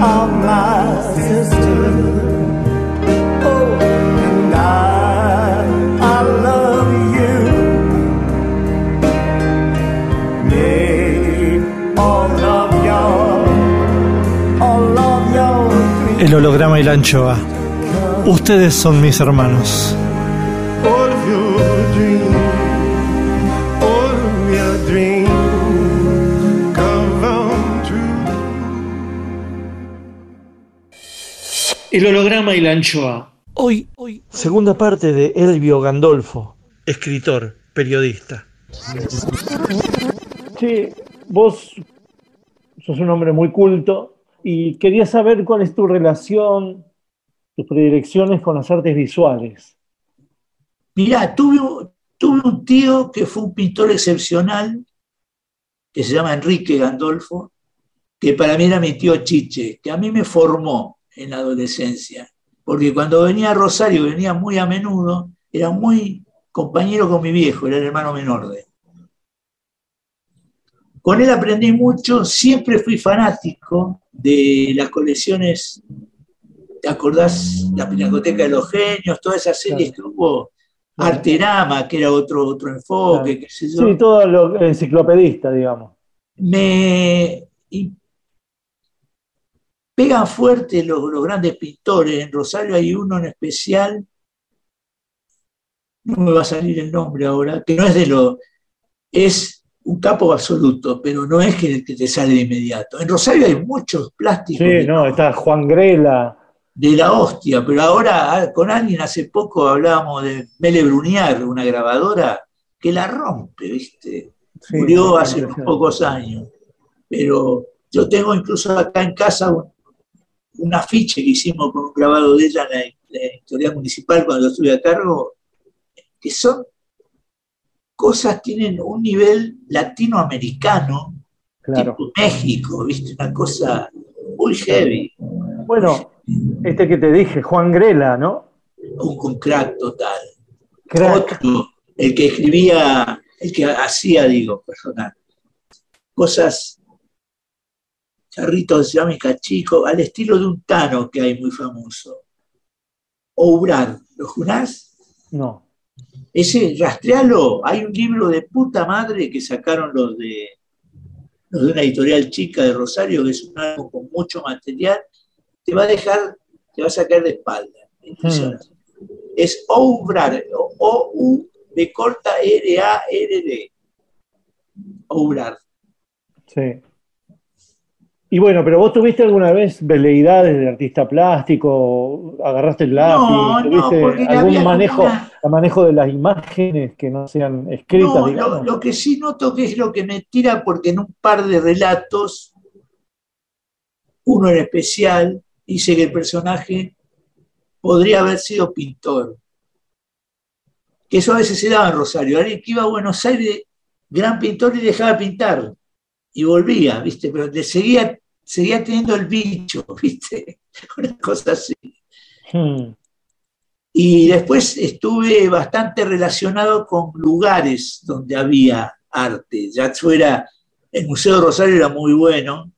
Speaker 11: of
Speaker 1: El holograma y la anchoa. Ustedes son mis hermanos.
Speaker 8: El holograma y la anchoa.
Speaker 1: Hoy, hoy. Segunda parte de Elvio Gandolfo.
Speaker 8: Escritor, periodista.
Speaker 1: Che, vos sos un hombre muy culto y quería saber cuál es tu relación, tus predilecciones con las artes visuales.
Speaker 2: Mirá, tuve, tuve un tío que fue un pintor excepcional, que se llama Enrique Gandolfo, que para mí era mi tío Chiche, que a mí me formó en la adolescencia, porque cuando venía a Rosario, venía muy a menudo, era muy compañero con mi viejo, era el hermano menor de él. Con él aprendí mucho, siempre fui fanático de las colecciones, ¿te acordás? La Pinacoteca de los Genios, todas esas series que hubo, Arterama, que era otro, otro enfoque, qué sé yo
Speaker 1: Sí, todo lo enciclopedista, digamos.
Speaker 2: me pegan fuerte los, los grandes pintores. En Rosario hay uno en especial, no me va a salir el nombre ahora, que no es de lo, es un capo absoluto, pero no es que, que te sale de inmediato. En Rosario hay muchos plásticos
Speaker 1: Sí, no, está Juan Grela.
Speaker 2: de la hostia, pero ahora ah, con alguien hace poco hablábamos de Mele Bruniar, una grabadora que la rompe, ¿viste?
Speaker 1: sí,
Speaker 2: murió hace unos pocos años. Pero yo tengo incluso acá en casa un, un afiche que hicimos con un grabado de ella en la, la editorial municipal cuando estuve a cargo, que son cosas, tienen un nivel latinoamericano,
Speaker 1: Claro.
Speaker 2: tipo México, ¿viste? Una cosa muy heavy,
Speaker 1: Bueno, este que te dije, Juan Grela, ¿no?
Speaker 2: un, un crack total.
Speaker 1: Crack.
Speaker 2: Otro, el que escribía, el que hacía, digo, personal, cosas, charritos de cerámica chico, al estilo de un Tano que hay muy famoso. Obrad, ¿lo jurás?
Speaker 1: No.
Speaker 2: Ese, rastrealo, hay un libro de puta madre que sacaron los de, los de una editorial chica de Rosario, que es un álbum con mucho material, te va a dejar, te va a sacar de espalda. Impresionante. Es Obrar, O-U, B corta R-A-R-D. Obrar.
Speaker 1: Sí.
Speaker 6: Y bueno, pero vos tuviste alguna vez veleidades de artista plástico, agarraste el lápiz,
Speaker 2: No,
Speaker 6: tuviste algún manejo,
Speaker 2: una-
Speaker 6: manejo de las imágenes que no sean escritas,
Speaker 2: No, lo, lo que sí noto que es lo que me tira, porque en un par de relatos, uno en especial, dice que el personaje podría haber sido pintor. Que eso a veces se daba en Rosario. Alguien que iba a Buenos Aires, gran pintor, y dejaba de pintar. Y volvía, ¿viste? Pero le seguía, seguía teniendo el bicho, <laughs> ¿viste? Una cosa así.
Speaker 6: Hmm.
Speaker 2: Y después estuve bastante relacionado con lugares donde había arte, ya fuera, el Museo de Rosario era muy bueno,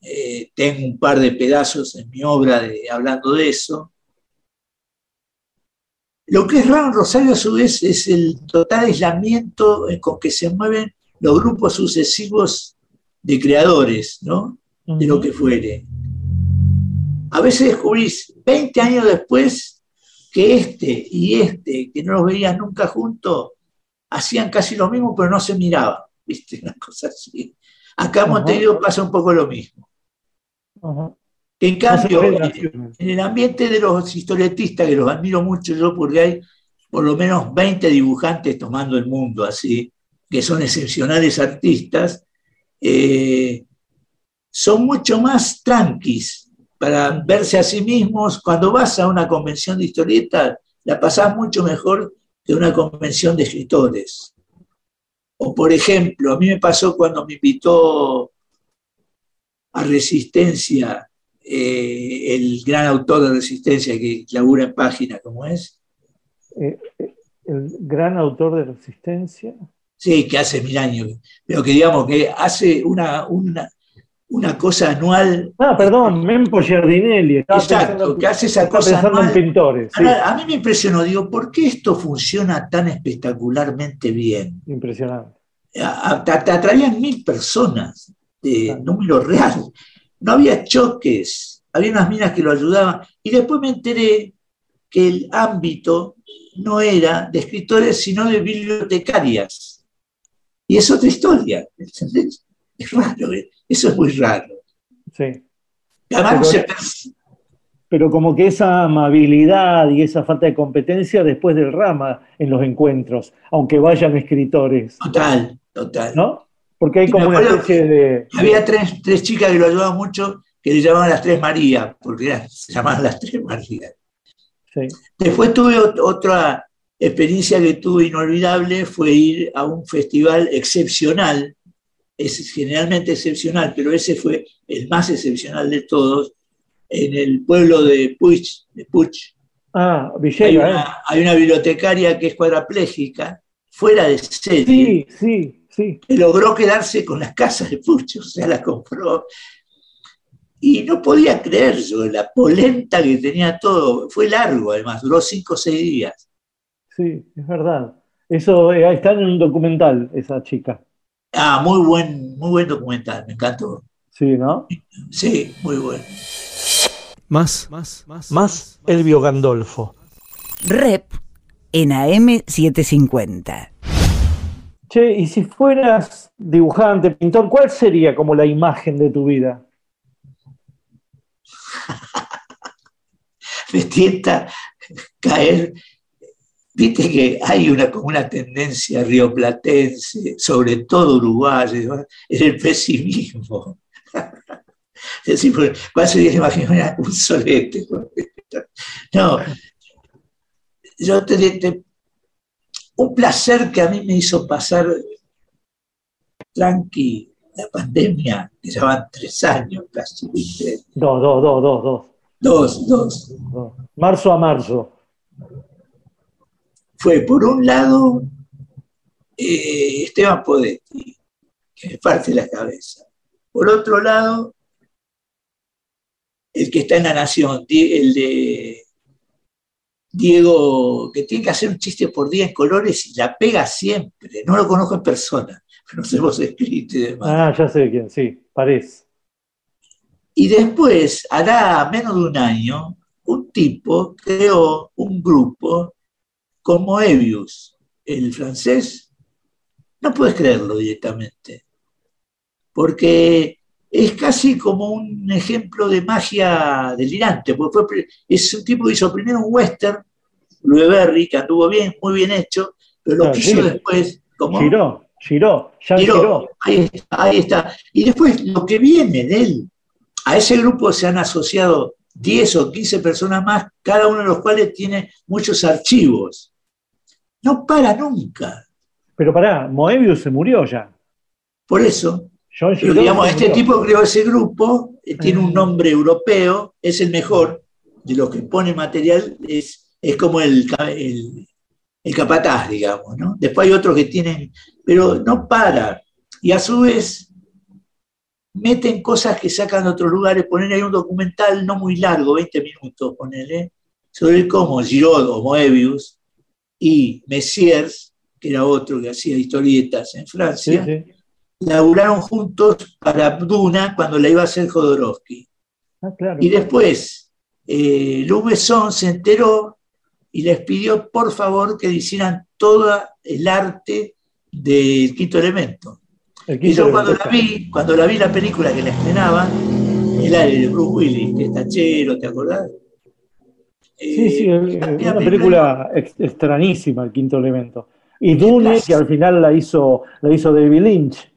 Speaker 2: Eh, tengo un par de pedazos en mi obra de- hablando de eso. Lo que es raro en Rosario a su vez es el total aislamiento con que se mueven los grupos sucesivos de creadores, ¿no? De lo que fuere. A veces descubrís 20 años después que este y este, que no los veías nunca juntos, hacían casi lo mismo, pero no se miraban, ¿viste? <laughs> Una cosa así. Acá en. Montevideo pasa un poco lo mismo.
Speaker 6: Ajá.
Speaker 2: En cambio, en el ambiente de los historietistas, que los admiro mucho yo, porque hay por lo menos 20 dibujantes tomando el mundo así, que son excepcionales artistas, eh, son mucho más tranquis para verse a sí mismos. Cuando vas a una convención de historietas, la pasás mucho mejor que una convención de escritores. O por ejemplo, a mí me pasó cuando me invitó a Resistencia, eh, el gran autor de Resistencia que labura en página, como es,
Speaker 6: eh, el gran autor de Resistencia.
Speaker 2: Sí, que hace mil años, pero que digamos que hace una, una, una cosa anual.
Speaker 6: Ah, perdón, Mempo Giardinelli.
Speaker 2: Exacto,
Speaker 6: pensando-
Speaker 2: que hace esa cosa
Speaker 6: pensando en pintores. sí.
Speaker 2: A mí me impresionó, digo, ¿por qué esto funciona tan espectacularmente bien?
Speaker 6: Impresionante.
Speaker 2: Te atraían mil personas de número real. No había choques, había unas minas que lo ayudaban. Y después me enteré que el ámbito no era de escritores, sino de bibliotecarias. Y es otra historia, ¿entendés? Es raro, ¿eh? eso es muy raro.
Speaker 6: Sí.
Speaker 2: Además,
Speaker 6: Pero-
Speaker 2: se percibe.
Speaker 6: Pero como que esa amabilidad y esa falta de competencia después del rama en los encuentros, aunque vayan escritores,
Speaker 2: Total, total.
Speaker 6: ¿no? Porque hay como una
Speaker 2: acuerdo
Speaker 6: especie de...
Speaker 2: Había tres, tres chicas que lo ayudaban mucho, que le llamaban las tres Marías, porque eran- se llamaban las tres Marías.
Speaker 6: Sí.
Speaker 2: Después tuve ot- otra experiencia que tuve inolvidable, fue ir a un festival excepcional, es generalmente excepcional, pero ese fue el más excepcional de todos, en el pueblo de Puig, de Puig.
Speaker 6: Ah,
Speaker 2: Hay
Speaker 6: Villega, ¿eh?
Speaker 2: una, hay una bibliotecaria que es cuadraplégica, fuera de serie,
Speaker 6: Sí, sí, sí.
Speaker 2: que logró quedarse con las casas de Puig, o sea, las compró. Y no podía creer yo la polenta que tenía todo. Fue largo, además, duró cinco o seis días.
Speaker 6: Sí, es verdad. Eso eh, está en un documental, esa chica.
Speaker 2: Ah, muy buen, muy buen documental, me encantó.
Speaker 6: Sí, ¿no?
Speaker 2: Sí, muy bueno.
Speaker 1: Más, más, más.
Speaker 6: Más Elvio Gandolfo.
Speaker 4: Rep en AM750.
Speaker 6: Che, y si fueras dibujante, pintor, ¿cuál sería como la imagen de tu vida? <laughs>
Speaker 2: Me tienta caer. Viste que hay una, como una tendencia rioplatense, sobre todo uruguaya, en el pesimismo. <laughs> Es decir, ¿cuál sería la imagen? Un solete. No, yo te, te- un placer que a mí me hizo pasar tranqui la pandemia, que ya van tres años casi,
Speaker 6: dos, dos, dos, dos. dos,
Speaker 2: dos. dos.
Speaker 6: Marzo a marzo.
Speaker 2: Fue por un lado eh, Esteban Podetti, que me parte la cabeza. Por otro lado, el que está en la Nación, el de Diego, que tiene que hacer un chiste por día en colores y la pega siempre. No lo conozco en persona, pero nos hemos escrito y demás.
Speaker 6: Ah, ya sé quién, sí, parece.
Speaker 2: Y después, hará menos de un año, un tipo creó un grupo con Moebius, el francés. No puedes creerlo directamente. Porque es casi como un ejemplo de magia delirante, porque fue es un tipo que hizo primero un western, Louis Berry, que anduvo bien, muy bien hecho, pero lo
Speaker 6: Claro,
Speaker 2: que hizo
Speaker 6: sí.
Speaker 2: después, como
Speaker 6: Giró, giró, Jean
Speaker 2: Giró,
Speaker 6: giró.
Speaker 2: Ahí, ahí está. Y después lo que viene de él, a ese grupo se han asociado 10 o 15 personas más, cada uno de los cuales tiene muchos archivos. No para nunca.
Speaker 6: Pero pará, Moebius se murió ya.
Speaker 2: Por eso,
Speaker 6: John
Speaker 2: pero
Speaker 6: Giraud
Speaker 2: digamos,
Speaker 6: se
Speaker 2: este tipo creó ese grupo, eh, tiene un nombre europeo, es el mejor de los que pone material, es, es como el, el capataz, digamos, ¿no? Después hay otros que tienen, pero no para. Y a su vez, meten cosas que sacan de otros lugares, poner ahí un documental no muy largo, 20 minutos, ponele, sobre cómo Giraud o Moebius y Messiers, que era otro que hacía historietas en Francia,
Speaker 6: sí.
Speaker 2: laburaron juntos para Duna cuando la iba a hacer Jodorowsky.
Speaker 6: Ah, claro.
Speaker 2: Y después, eh, se enteró y les pidió por favor que hicieran todo el arte del quinto elemento.
Speaker 6: El
Speaker 2: Y yo cuando
Speaker 6: elemento.
Speaker 2: la vi, cuando la vi la película que la estrenaban, el aire de Bruce Willis, que es tachero, ¿te acordás?
Speaker 6: Sí, sí,
Speaker 2: Eh,
Speaker 6: el-
Speaker 2: la- la
Speaker 6: una película ex- extrañísima, El Quinto Elemento. Y Dune, que al final la hizo, la hizo David Lynch.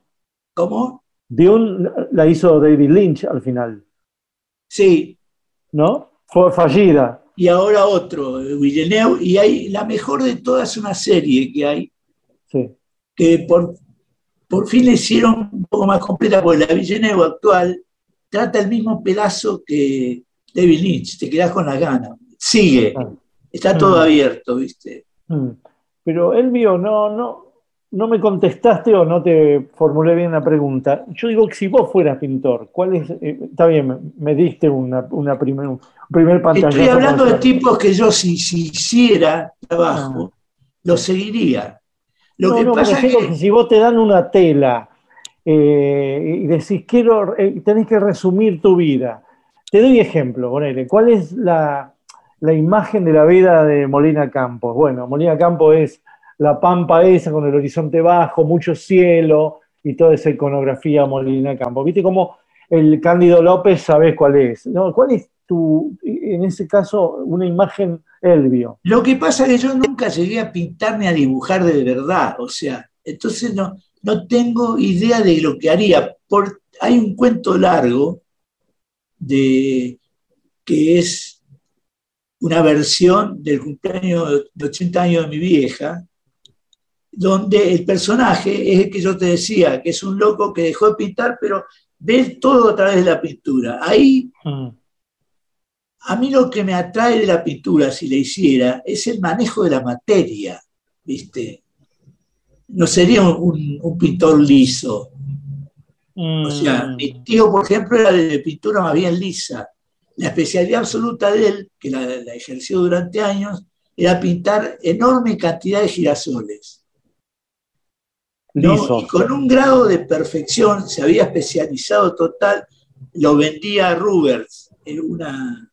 Speaker 2: ¿Cómo?
Speaker 6: Dune la hizo David Lynch al final,
Speaker 2: Sí,
Speaker 6: ¿no? Fue fallida.
Speaker 2: y ahora otro, eh, Villeneuve, y hay la mejor de todas una serie que hay,
Speaker 6: Sí.
Speaker 2: que por, por fin le hicieron un poco más completa, porque la Villeneuve actual trata el mismo pedazo que David Lynch, te quedás con las ganas, sigue,
Speaker 6: Ah.
Speaker 2: está todo
Speaker 6: Mm.
Speaker 2: abierto, ¿viste?
Speaker 6: Mm. Pero Elvio, no, no, no me contestaste o no te formulé bien la pregunta. Yo digo que si vos fueras pintor, ¿cuál es? eh, está bien, me- diste una, una primer, un primer pantallazo.
Speaker 2: Estoy hablando de tipos que yo si, si hiciera trabajo, lo seguiría. Lo
Speaker 6: Ah. no,
Speaker 2: que
Speaker 6: no,
Speaker 2: pasa es que
Speaker 6: si vos te dan una tela eh, y decís, quiero, eh, tenés que resumir tu vida. Te doy ejemplo, ponele, ¿cuál es la, la imagen de la vida de Molina Campos? Bueno, Molina Campos es la pampa esa con el horizonte bajo, mucho cielo y toda esa iconografía Molina Campos. ¿Viste cómo el Cándido López sabés cuál es? ¿no? ¿Cuál es tu, en ese caso, una imagen Elvio?
Speaker 2: Lo que pasa es que yo nunca llegué a pintar ni a dibujar de verdad, o sea, entonces no, no tengo idea de lo que haría. Por, hay un cuento largo de, que es una versión del cumpleaños de 80 años de mi vieja, donde el personaje es el que yo te decía, que es un loco que dejó de pintar, pero ve todo a través de la pintura. Ahí
Speaker 6: Mm.
Speaker 2: a mí lo que me atrae de la pintura, si la hiciera, es el manejo de la materia, ¿viste? No sería un, un- un pintor liso. O sea,
Speaker 6: Mm.
Speaker 2: mi tío, por ejemplo, era de pintura más bien lisa. La especialidad absoluta de él, que la, la ejerció durante años, era pintar enorme cantidad de girasoles. ¿no? Y con un grado de perfección, se había especializado total, lo vendía a Rubers, en una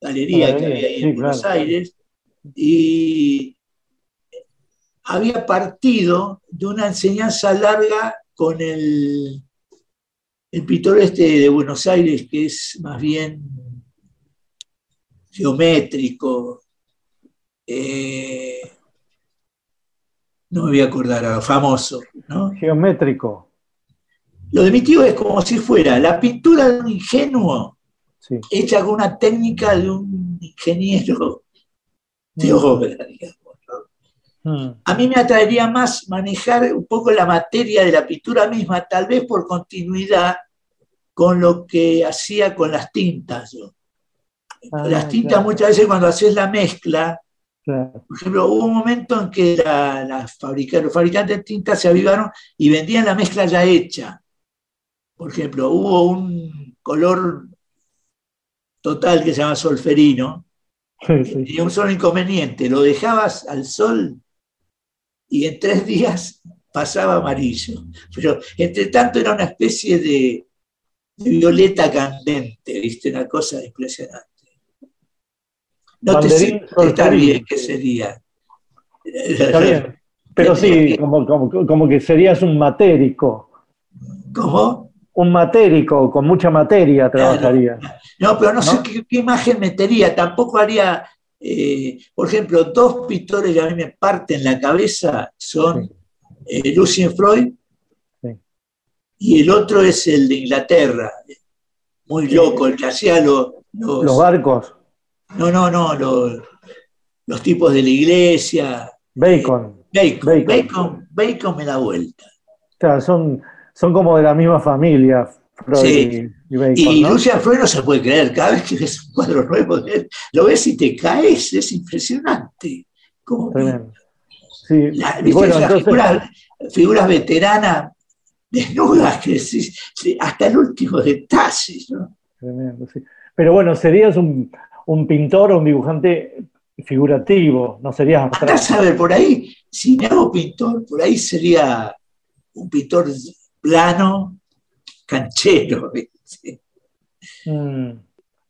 Speaker 2: galería que había ahí
Speaker 6: sí,
Speaker 2: en Buenos
Speaker 6: claro.
Speaker 2: Aires, y había partido de una enseñanza larga con el, el pintor este de Buenos Aires, que es más bien geométrico, eh, no me voy a acordar ahora, famoso, ¿no?
Speaker 6: Geométrico.
Speaker 2: Lo de mi tío es como si fuera la pintura de un ingenuo
Speaker 6: Sí.
Speaker 2: hecha con una técnica de un ingeniero de obra, digamos.
Speaker 6: Mm.
Speaker 2: A mí me atraería más manejar un poco la materia de la pintura misma, tal vez por continuidad con lo que hacía con las tintas. yo.
Speaker 6: Ah,
Speaker 2: las tintas
Speaker 6: claro.
Speaker 2: muchas veces cuando haces la mezcla,
Speaker 6: Claro.
Speaker 2: por ejemplo, hubo un momento en que la- fabrica- los fabricantes de tintas se avivaron y vendían la mezcla ya hecha. Por ejemplo, hubo un color total que se llama solferino,
Speaker 6: Sí, sí.
Speaker 2: tenía un solo inconveniente, lo dejabas al sol y en tres días pasaba amarillo. Pero entre tanto era una especie de, de violeta candente, ¿viste? Una cosa impresionante. No te sé
Speaker 6: solferino.
Speaker 2: bien qué sería.
Speaker 6: Está bien. Pero <laughs> sí,
Speaker 2: que-
Speaker 6: como, como, como que serías un matérico.
Speaker 2: ¿Cómo?
Speaker 6: un matérico con mucha materia trabajaría.
Speaker 2: No, pero no, sé qué, qué, imagen metería. Tampoco haría, eh, por ejemplo, dos pintores que a mí me parten la cabeza son eh, Lucien Freud y el otro es el de Inglaterra, muy loco, el que hacía los,
Speaker 6: los, barcos.
Speaker 2: No, no, no, los, los tipos de la iglesia.
Speaker 6: Bacon.
Speaker 2: Bacon, Bacon, Bacon, me da vuelta.
Speaker 6: Claro, son, son como de la misma familia. Freud
Speaker 2: sí. y, Bacon, y ¿no? Lucian Freud no se puede creer, cada vez que ves un cuadro nuevo de él, lo ves y te caes, es impresionante. Como
Speaker 6: sí.
Speaker 2: Bueno, entonces... figuras, figuras veteranas desnudas, que hasta el último detalle. ¿no?
Speaker 6: Tremendo, sí. Pero bueno, serías un, un, pintor o un dibujante figurativo, no serías abstracto.
Speaker 2: Sabe, por ahí, si me hago pintor, por ahí sería un pintor plano, canchero. <laughs> ¿sí?
Speaker 6: Mm.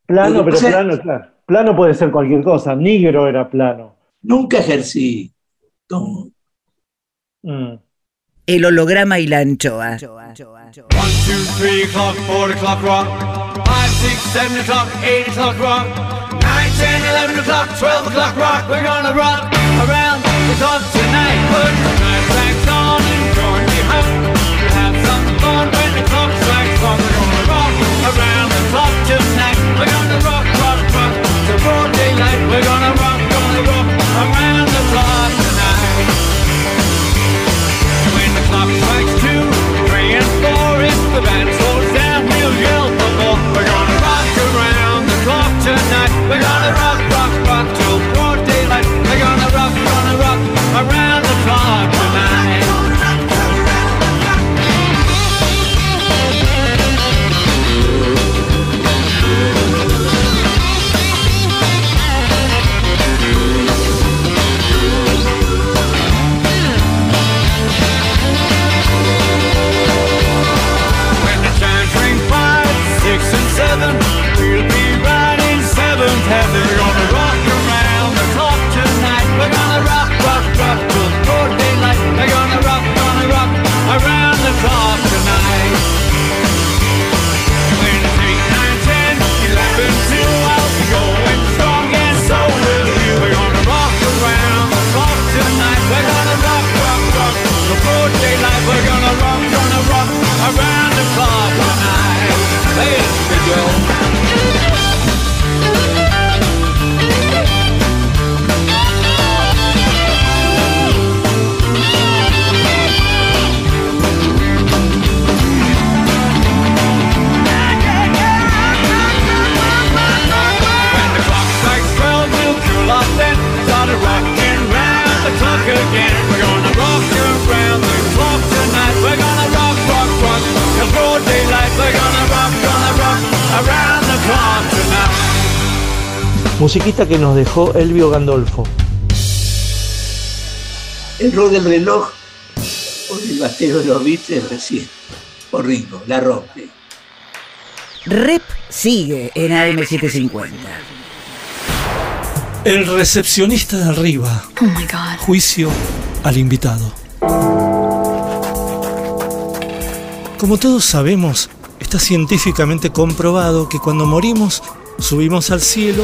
Speaker 6: Plano, pero
Speaker 2: sea,
Speaker 6: plano, claro. Plano puede ser cualquier cosa. Negro era plano.
Speaker 2: Nunca ejercí. ¿Cómo?
Speaker 6: Mm.
Speaker 4: El holograma y la anchoa.
Speaker 12: 1, the we'll yell for more. We're gonna rock around the clock tonight. We're gonna rock girl
Speaker 13: Musiquita que nos dejó Elvio Gandolfo.
Speaker 2: El rol del reloj por el batero de los Beatles recién. Por Ringo, la rompe.
Speaker 4: Rep sigue en AM750.
Speaker 1: El recepcionista de arriba.
Speaker 14: Oh my God.
Speaker 1: Juicio al invitado. Como todos sabemos, está científicamente comprobado que cuando morimos, subimos al cielo,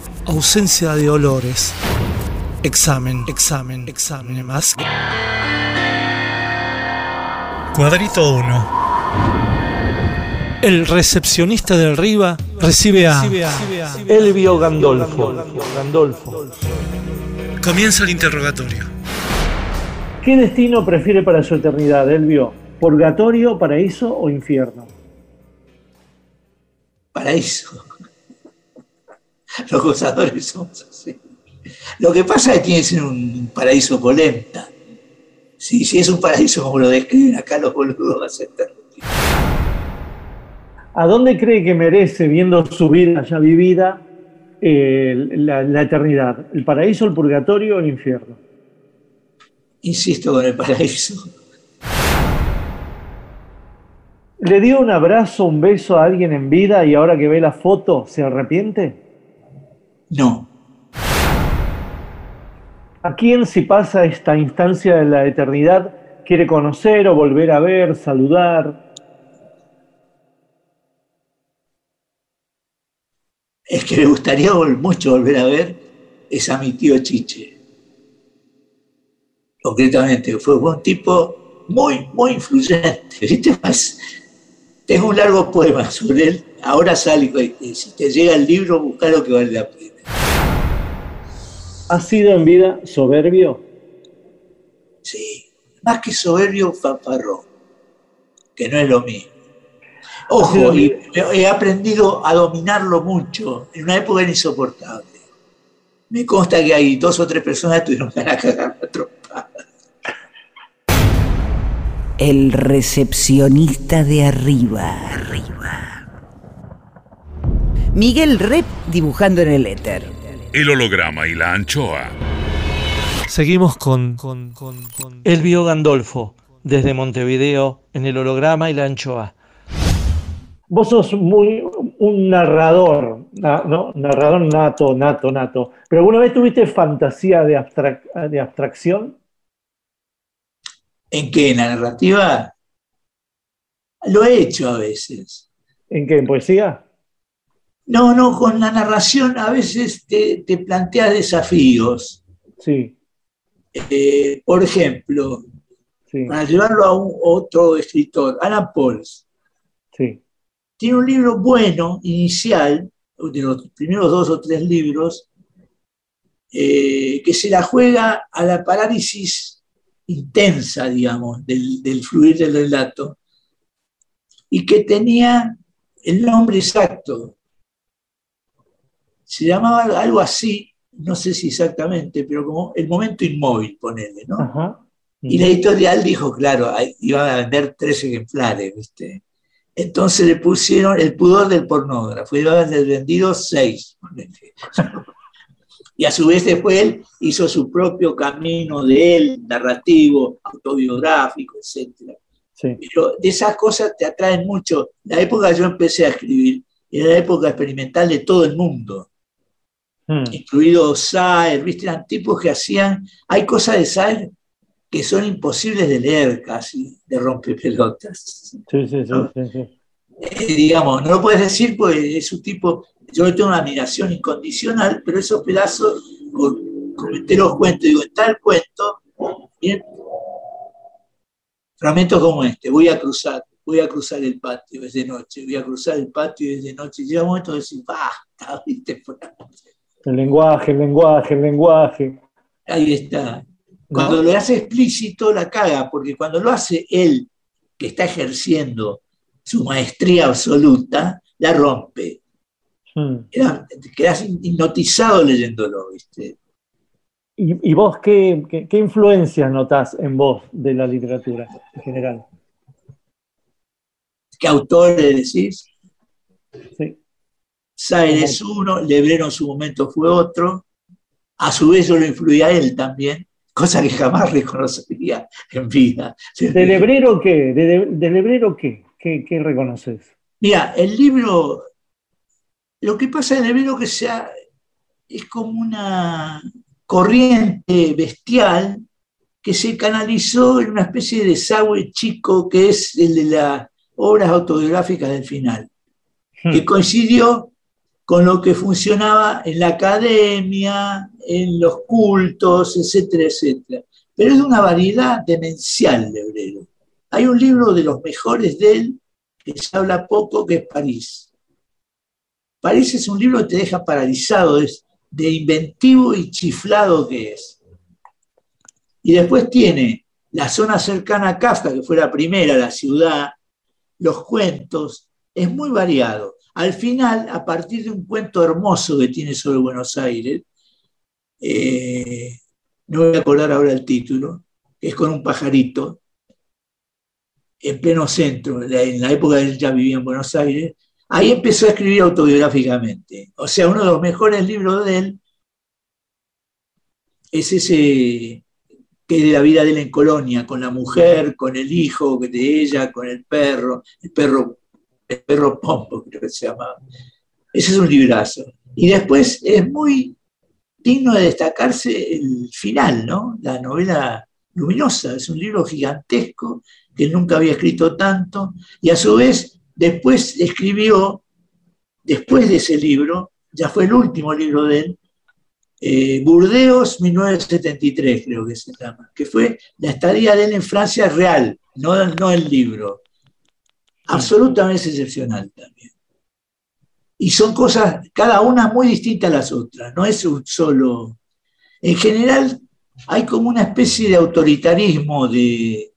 Speaker 1: ausencia de olores. Examen, examen, examen más. Cuadrito 1. El recepcionista de arriba recibe a
Speaker 13: Elvio Gandolfo. Gandolfo.
Speaker 1: Comienza el interrogatorio.
Speaker 6: ¿Qué destino prefiere para su eternidad, Elvio? ¿Purgatorio, paraíso o infierno?
Speaker 2: Paraíso. <laughs> Los gozadores somos así. Lo que pasa es que tiene que ser un paraíso polenta. Si, si es un paraíso como lo describen acá los boludos, va a ser terrible.
Speaker 6: ¿A dónde cree que merece, viendo su vida ya vivida, eh, la, la eternidad? ¿El paraíso, el purgatorio o el infierno?
Speaker 2: Insisto con el paraíso.
Speaker 6: ¿Le dio un abrazo, un beso a alguien en vida y ahora que ve la foto se arrepiente?
Speaker 2: No.
Speaker 6: ¿A quién si pasa esta instancia de la eternidad quiere conocer o volver a ver, saludar?
Speaker 2: Es que me gustaría mucho volver a ver es a mi tío Chiche. Concretamente, fue un tipo muy, muy influyente. ¿viste? Más- Tengo un largo poema sobre él. Ahora sale, si te llega el libro, busca lo que vale la pena.
Speaker 6: ¿Ha sido en vida soberbio?
Speaker 2: Sí, más que soberbio, fanfarrón, que no es lo mismo. Ojo, y he aprendido a dominarlo mucho. En una época era insoportable. Me consta que hay dos o tres personas que tuvieron <laughs> que cagar la trompa.
Speaker 4: El recepcionista de arriba. Miguel Rep dibujando en el éter.
Speaker 5: El holograma y la anchoa.
Speaker 8: Seguimos con, Elvio Gandolfo, desde Montevideo, en el holograma y la anchoa.
Speaker 6: Vos sos muy un narrador, na- ¿no? narrador nato, nato, nato. ¿Pero alguna vez tuviste fantasía de, abstrac- de abstracción?
Speaker 2: ¿En qué? ¿En la narrativa? Lo he hecho a veces.
Speaker 6: ¿En qué? ¿En poesía?
Speaker 2: No, no, con la narración a veces te, te planteas desafíos.
Speaker 6: Sí,
Speaker 2: Eh, por ejemplo,
Speaker 6: sí,
Speaker 2: para llevarlo a un, otro escritor, Alan Pauls,
Speaker 6: sí.
Speaker 2: tiene un libro bueno, inicial, de los primeros dos o tres libros, eh, que se la juega a la parálisis intensa, digamos, del, del fluir del relato, y que tenía el nombre exacto. Se llamaba algo así, no sé si exactamente, pero como el momento inmóvil, ponele, ¿no?
Speaker 6: Ajá.
Speaker 2: Y la editorial dijo, claro, iban a vender tres ejemplares, ¿viste? Entonces le pusieron el pudor del pornógrafo, iban a haber vendido seis. ponele. <laughs> Y a su vez después él hizo su propio camino de él, narrativo, autobiográfico, etc.
Speaker 6: Sí.
Speaker 2: Pero de esas cosas te atraen mucho. La época que yo empecé a escribir era la época experimental de todo el mundo
Speaker 6: Mm.
Speaker 2: incluido Saer, ¿viste? Eran tipos que hacían, hay cosas de Saer que son imposibles de leer casi, de rompepelotas.
Speaker 6: Sí, sí, sí, sí, sí.
Speaker 2: Eh, digamos, no lo puedes decir porque es un tipo, yo le tengo una admiración incondicional, pero esos pedazos, con, con te los cuento, digo, en tal cuento, bien, fragmentos como este, voy a cruzar, voy a cruzar el patio, es de noche, voy a cruzar el patio, es de noche, y llega un momento de decir, basta, <laughs> ¿viste? Por la noche.
Speaker 6: El lenguaje, el lenguaje, el lenguaje.
Speaker 2: Ahí está. Cuando lo hace explícito, la caga, porque cuando lo hace él, que está ejerciendo su maestría absoluta, la rompe.
Speaker 6: Mm.
Speaker 2: Era- quedás hipnotizado leyéndolo, ¿viste?
Speaker 6: ¿Y, y vos qué, qué, qué influencias notás en vos de la literatura en general?
Speaker 2: ¿Qué autores decís?
Speaker 6: Sí.
Speaker 2: Saer es uno, Lebrero en su momento fue otro. A su vez yo lo influía a él también, cosa que jamás <laughs> reconocería en vida.
Speaker 6: ¿De Lebrero qué? ¿De, de- de Lebrero qué? ¿Qué, qué reconoces?
Speaker 2: Mira, el libro, lo que pasa en el libro que sea, es como una corriente bestial que se canalizó en una especie de desagüe chico que es el de las obras autobiográficas del final, que coincidió con lo que funcionaba en la academia, en los cultos, etcétera, etcétera. Pero es una variedad demencial de Lebrero. Hay un libro de los mejores de él que se habla poco, que es París. París es un libro que te deja paralizado, es de inventivo y chiflado que es. Y después tiene la zona cercana a Kafka, que fue la primera, la ciudad, los cuentos, es muy variado. Al final, a partir de un cuento hermoso que tiene sobre Buenos Aires, eh, no voy a acordar ahora el título, que es con un pajarito, en pleno centro, en la época él ya vivía en Buenos Aires, ahí empezó a escribir autobiográficamente. O sea, uno de los mejores libros de él es ese que es de la vida de él en Colonia, con la mujer, con el hijo de ella, con el perro, el perro, el perro Pompo, creo que se llamaba. Ese es un librazo. Y después es muy digno de destacarse el final, ¿no? La novela luminosa, es un libro gigantesco que nunca había escrito tanto, y a su vez después escribió, después de ese libro, ya fue el último libro de él, eh, Burdeos 1973 creo que se llama, que fue la estadía de él en Francia real, no, no el libro. Absolutamente excepcional también. Y son cosas, cada una muy distinta a las otras, no es un solo... En general hay como una especie de autoritarismo de,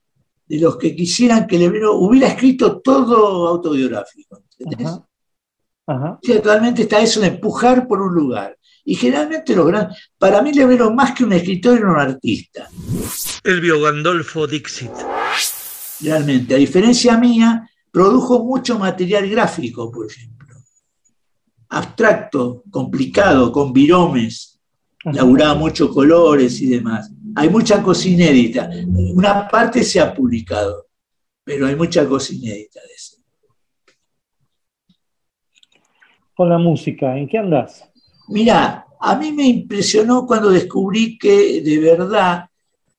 Speaker 2: de los que quisieran que Lebrero hubiera escrito todo autobiográfico. ¿entendés? Sí, actualmente está eso de empujar por un lugar. Y generalmente los grandes. Para mí, Lebrero, más que un escritor, era un artista.
Speaker 3: Elvio Gandolfo Dixit.
Speaker 2: Realmente. A diferencia mía, produjo mucho material gráfico, por ejemplo. Abstracto, complicado, con viromes. Laburaba muchos colores y demás. Hay mucha cosa inédita. Una parte se ha publicado, pero hay mucha cosa inédita de eso.
Speaker 6: Con la música, ¿en qué andas?
Speaker 2: Mira, a mí me impresionó cuando descubrí que de verdad,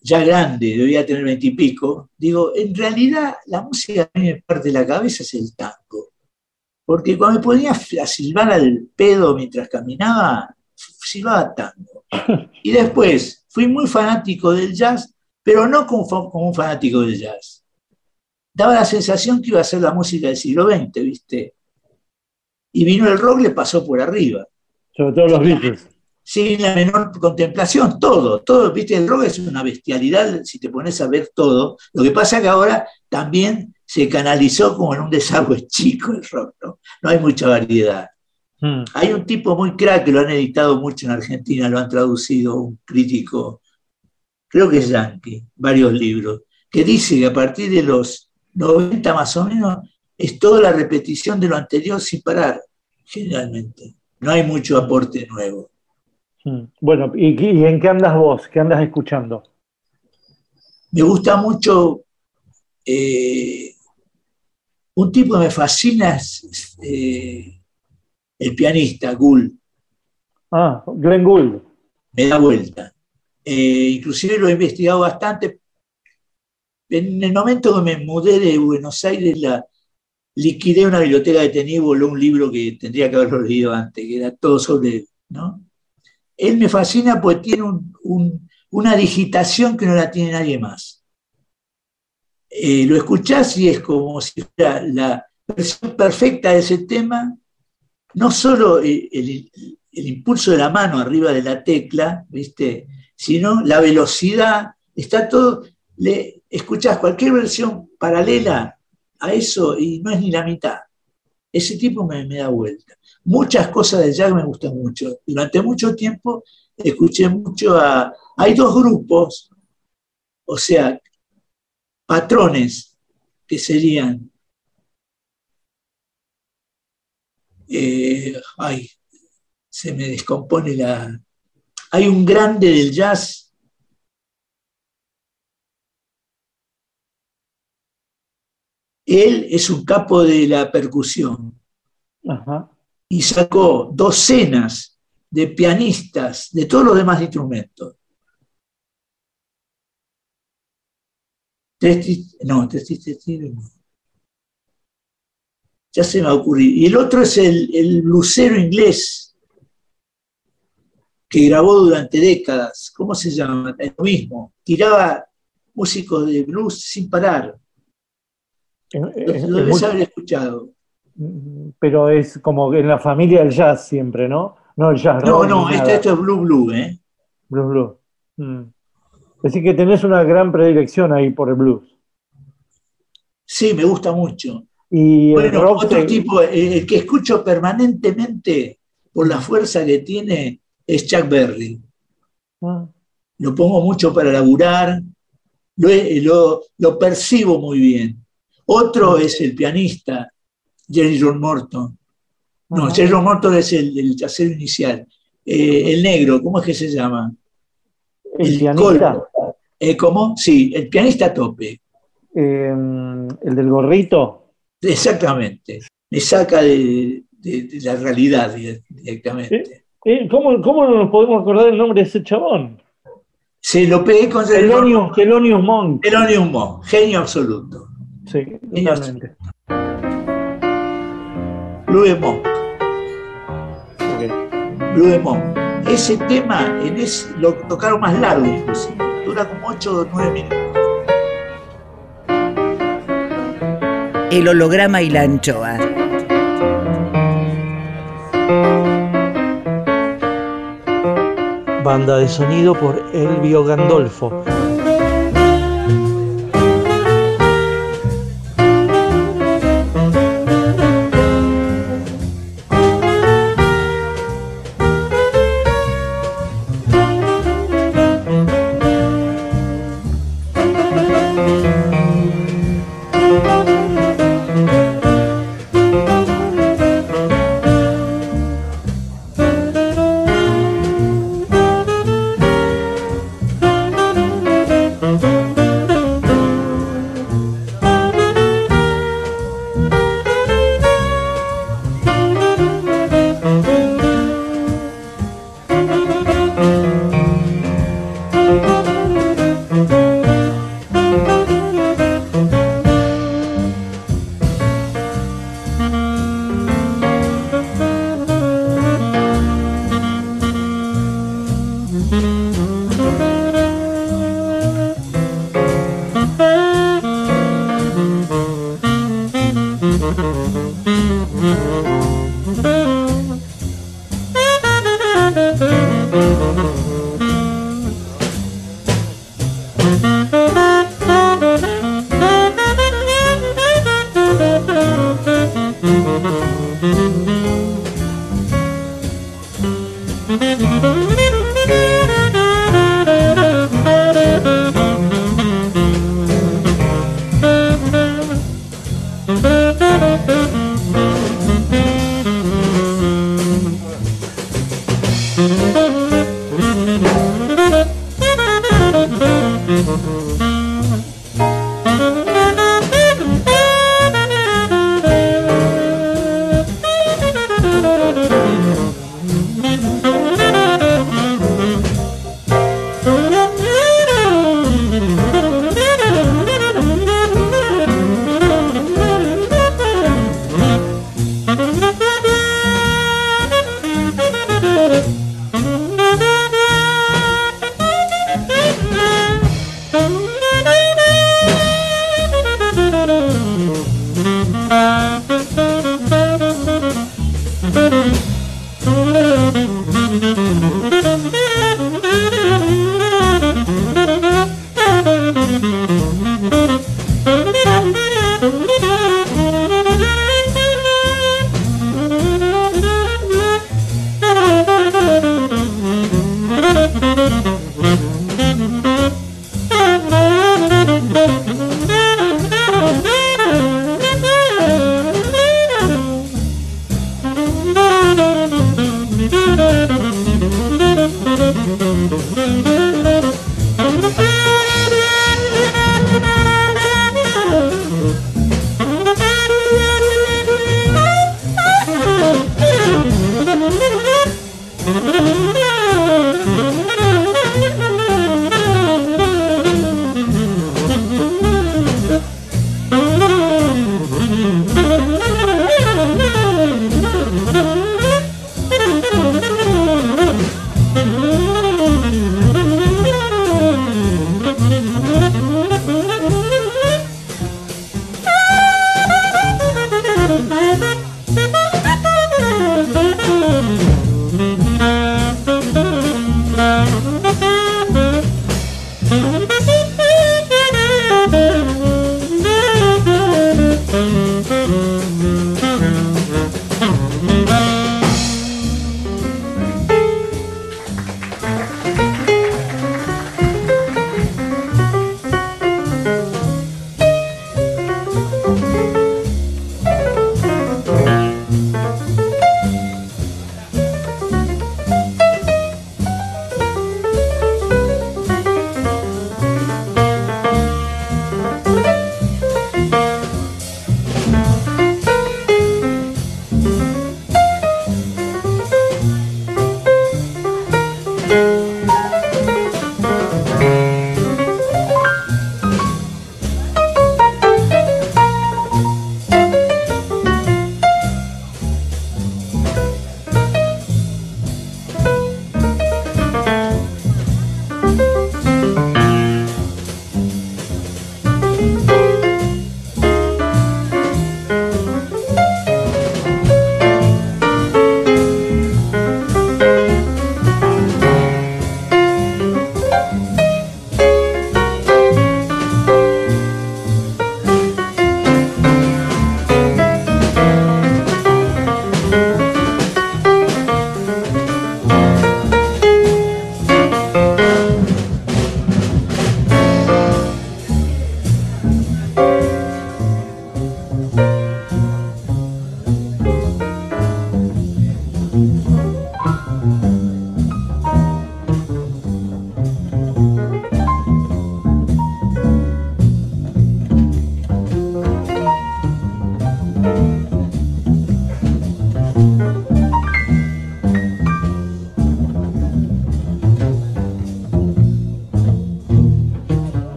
Speaker 2: ya grande, debía tener veintipico, digo, en realidad la música que a mí me parte de la cabeza es el tango. Porque cuando me ponía a silbar al pedo mientras caminaba, silbaba tango. <laughs> Y después fui muy fanático del jazz, pero no como, como un fanático del jazz. Daba la sensación que iba a ser la música del siglo XX, ¿viste? Y vino el rock, le pasó por arriba.
Speaker 6: Sobre todo los Beatles.
Speaker 2: Sin la menor contemplación, todo, todo, viste, el rock es una bestialidad si te pones a ver todo. Lo que pasa que ahora también se canalizó como en un desagüe <laughs> chico el rock, ¿no? No hay mucha variedad.
Speaker 6: Mm.
Speaker 2: Hay un tipo muy crack que lo han editado mucho en Argentina, lo han traducido un crítico, creo que es yankee, varios libros, que dice que a partir de los 90 más o menos es toda la repetición de lo anterior sin parar, generalmente. No hay mucho aporte nuevo.
Speaker 6: Mm. Bueno, ¿y, y en qué andas vos? ¿Qué andas escuchando?
Speaker 2: Me gusta mucho eh, un tipo que me fascina es eh, el pianista Gould.
Speaker 6: Ah, Glenn Gould.
Speaker 2: Me da vuelta. Eh, inclusive lo he investigado bastante. En el momento que me mudé de Buenos Aires, la, liquidé una biblioteca de tenía y voló un libro que tendría que haberlo leído antes, que era todo sobre. ¿no? Él me fascina porque tiene un- un- una digitación que no la tiene nadie más. Eh, lo escuchás y es como si fuera la versión perfecta de ese tema, no solo el, el- el impulso de la mano arriba de la tecla, ¿viste? sino la velocidad, está todo, le escuchás cualquier versión paralela a eso y no es ni la mitad. Ese tipo me, me da vuelta. Muchas cosas de jazz me gustan mucho. Durante mucho tiempo escuché mucho a... Hay dos grupos, o sea, patrones que serían... eh, ay, se me descompone la... Hay un grande del jazz Él es un capo de la percusión
Speaker 6: Ajá.
Speaker 2: Y sacó docenas de pianistas de todos los demás instrumentos. No. Ya se me va a ocurrir. Y el otro es el, el blusero inglés que grabó durante décadas. ¿Cómo se llama? Es lo mismo. Tiraba músicos de blues sin parar. Lo,
Speaker 6: es-
Speaker 2: lo
Speaker 6: es
Speaker 2: debes haber escuchado.
Speaker 6: Pero es como en la familia del jazz siempre, ¿no? No el jazz
Speaker 2: No,
Speaker 6: rock
Speaker 2: no, esto, es Blue Blue, ¿eh?
Speaker 6: Blues, blues. Mm. Decir, que tenés una gran predilección ahí por el blues.
Speaker 2: Sí, me gusta mucho.
Speaker 6: Y
Speaker 2: Bueno,
Speaker 6: rock
Speaker 2: otro
Speaker 6: te-
Speaker 2: tipo, eh, el que escucho permanentemente por la fuerza que tiene es Chuck Berry.
Speaker 6: Ah,
Speaker 2: Lo pongo mucho para laburar, lo, lo- lo percibo muy bien. Otro es el pianista Jerry John Morton. No. Jerry John Morton es el, el tercero inicial. Eh, el negro, ¿cómo es que se llama?
Speaker 6: El,
Speaker 2: El
Speaker 6: pianista,
Speaker 2: Eh, ¿Cómo? Sí, el pianista a tope.
Speaker 6: eh, el del gorrito.
Speaker 2: Exactamente. Me saca de, de- de la realidad dire- directamente.
Speaker 6: Eh, ¿cómo, ¿Cómo no nos podemos acordar el nombre de ese chabón?
Speaker 2: Se lo pegué con Jerry John
Speaker 6: Thelonious, Thelonious Monk.
Speaker 2: Genio absoluto.
Speaker 6: Sí, totalmente.
Speaker 2: Blue de Monk.
Speaker 6: Ok.
Speaker 2: Blue de Monk. Ese tema en ese, lo tocaron más largo inclusive. Dura como 8 o 9 minutos.
Speaker 4: El holograma y la anchoa.
Speaker 1: Banda de sonido por Elvio Gandolfo.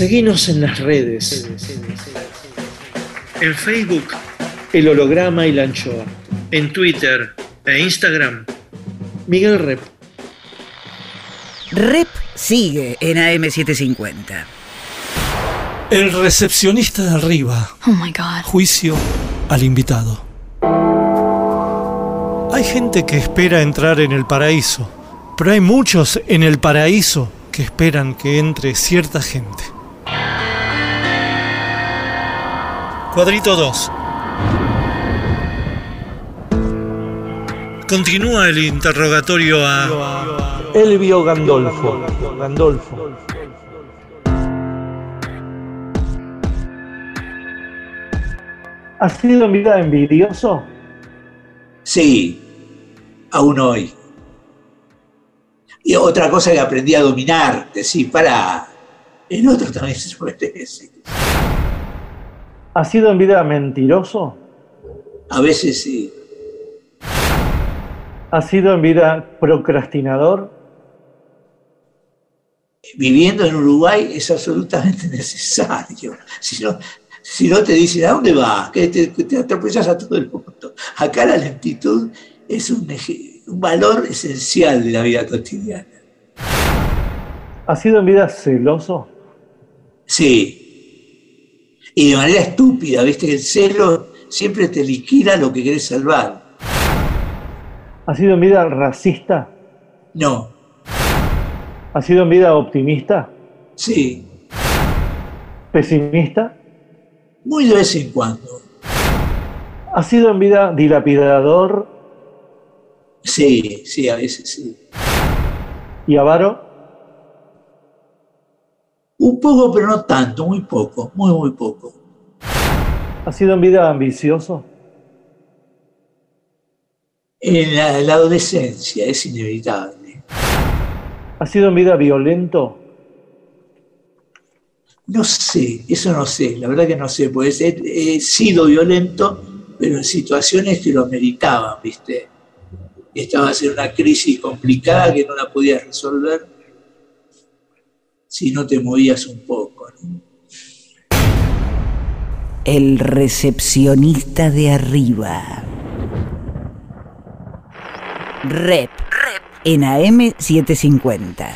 Speaker 8: Seguinos en las redes. En Facebook, El Holograma y la Anchoa. En Twitter e Instagram, Miguel Rep.
Speaker 4: Rep sigue en AM750.
Speaker 8: El recepcionista de arriba.
Speaker 14: Oh my God.
Speaker 8: Juicio al invitado. Hay gente que espera entrar en el paraíso, pero hay muchos en el paraíso que esperan que entre cierta gente. Cuadrito 2. Continúa el interrogatorio a...
Speaker 1: Elvio Gandolfo. Gandolfo.
Speaker 6: ¿Has sido en vida envidioso?
Speaker 2: Sí, aún hoy. Y otra cosa que aprendí a dominar, decir, para, en otro también se decir.
Speaker 6: ¿Has sido en vida mentiroso?
Speaker 2: A veces sí.
Speaker 6: ¿Has sido en vida procrastinador?
Speaker 2: Viviendo en Uruguay es absolutamente <laughs> necesario. Si no, si no te dicen, ¿a dónde vas? Que te, te atropellas a todo el mundo. Acá la lentitud es un, un valor esencial de la vida cotidiana.
Speaker 6: ¿Has sido en vida celoso?
Speaker 2: Sí. Y de manera estúpida, ¿viste? El celo siempre te liquida lo que querés salvar.
Speaker 6: ¿Has sido en vida racista?
Speaker 2: No,
Speaker 6: ¿Has sido en vida optimista?
Speaker 2: sí,
Speaker 6: ¿Pesimista?
Speaker 2: muy de vez en cuando.
Speaker 6: ¿Has sido en vida dilapidador
Speaker 2: Sí, sí, a veces sí.
Speaker 6: y avaro?
Speaker 2: Un poco, pero no tanto, muy poco, muy, muy poco.
Speaker 6: ¿Has sido en vida ambicioso?
Speaker 2: En la, en la adolescencia es inevitable.
Speaker 6: ¿Has sido en vida violento?
Speaker 2: No sé, eso no sé, la verdad que no sé, pues he, he sido violento, pero en situaciones que lo meritaban, ¿viste? Estabas en una crisis complicada que no la podías resolver si no te movías un poco. ¿no?
Speaker 4: El recepcionista de arriba. Rep. En AM750.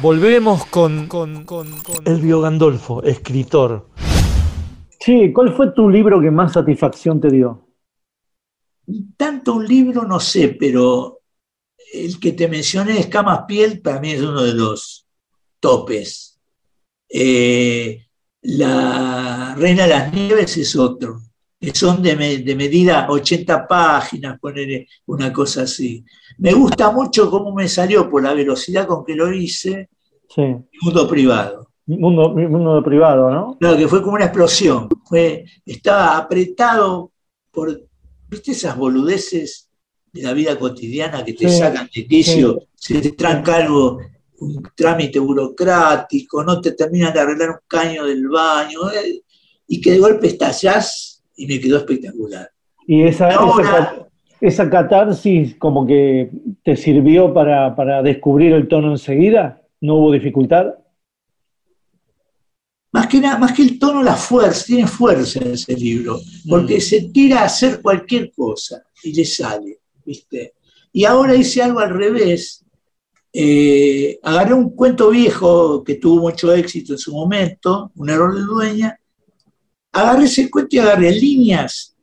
Speaker 8: Volvemos con, con, con, con-
Speaker 1: Elvio Gandolfo, escritor.
Speaker 6: Sí, ¿cuál fue tu libro que más satisfacción te dio?
Speaker 2: Tanto un libro no sé, pero el que te mencioné, Escamas Piel, para mí es uno de los topes. Eh, la Reina de las Nieves es otro, que son de, medida 80 páginas, poner una cosa así. Me gusta mucho cómo me salió por la velocidad con que lo hice,
Speaker 6: sí.
Speaker 2: Mundo Privado.
Speaker 6: Mundo, mundo privado, ¿no?
Speaker 2: Claro, que fue como una explosión. Fue, estaba apretado por, ¿viste esas boludeces de la vida cotidiana que te sacan de quicio? Se te tranca algo un trámite burocrático, no te terminan de arreglar un caño del baño, eh, y que de golpe estallás y me quedó espectacular.
Speaker 6: Y esa, esa, catarsis como que te sirvió para, descubrir el tono enseguida, ¿no hubo dificultad?
Speaker 2: Más que, nada, más que el tono, la fuerza, tiene fuerza en ese libro, porque mm. se tira a hacer cualquier cosa y le sale, ¿viste? Y ahora hice algo al revés, eh, agarré un cuento viejo que tuvo mucho éxito en su momento, Un error de dueña, agarré ese cuento y agarré líneas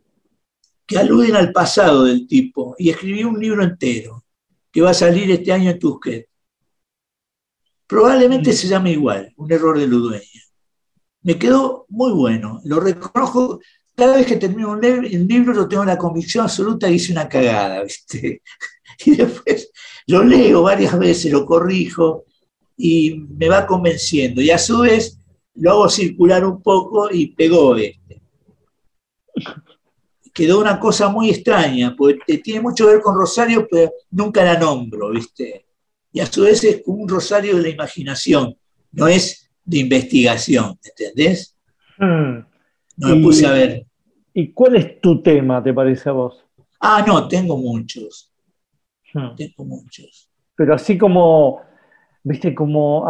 Speaker 2: que aluden al pasado del tipo y escribí un libro entero que va a salir este año en Tusquet. Probablemente se llame igual, Un error de Ludueña. Me quedó muy bueno, lo reconozco. Cada vez que termino un libro, yo tengo la convicción absoluta que hice una cagada, <laughs> ¿viste? Y después lo leo varias veces, lo corrijo y me va convenciendo. Y a su vez lo hago circular un poco y pegó este. Quedó una cosa muy extraña, porque tiene mucho que ver con Rosario, pero nunca la nombro, ¿viste? Y a su vez es como un Rosario de la imaginación, no es de investigación, ¿entendés? Hmm. No me puse a ver.
Speaker 6: ¿Y cuál es tu tema, te parece a vos?
Speaker 2: Ah, no, tengo muchos. Hmm. Tengo muchos.
Speaker 6: Pero así como, viste, como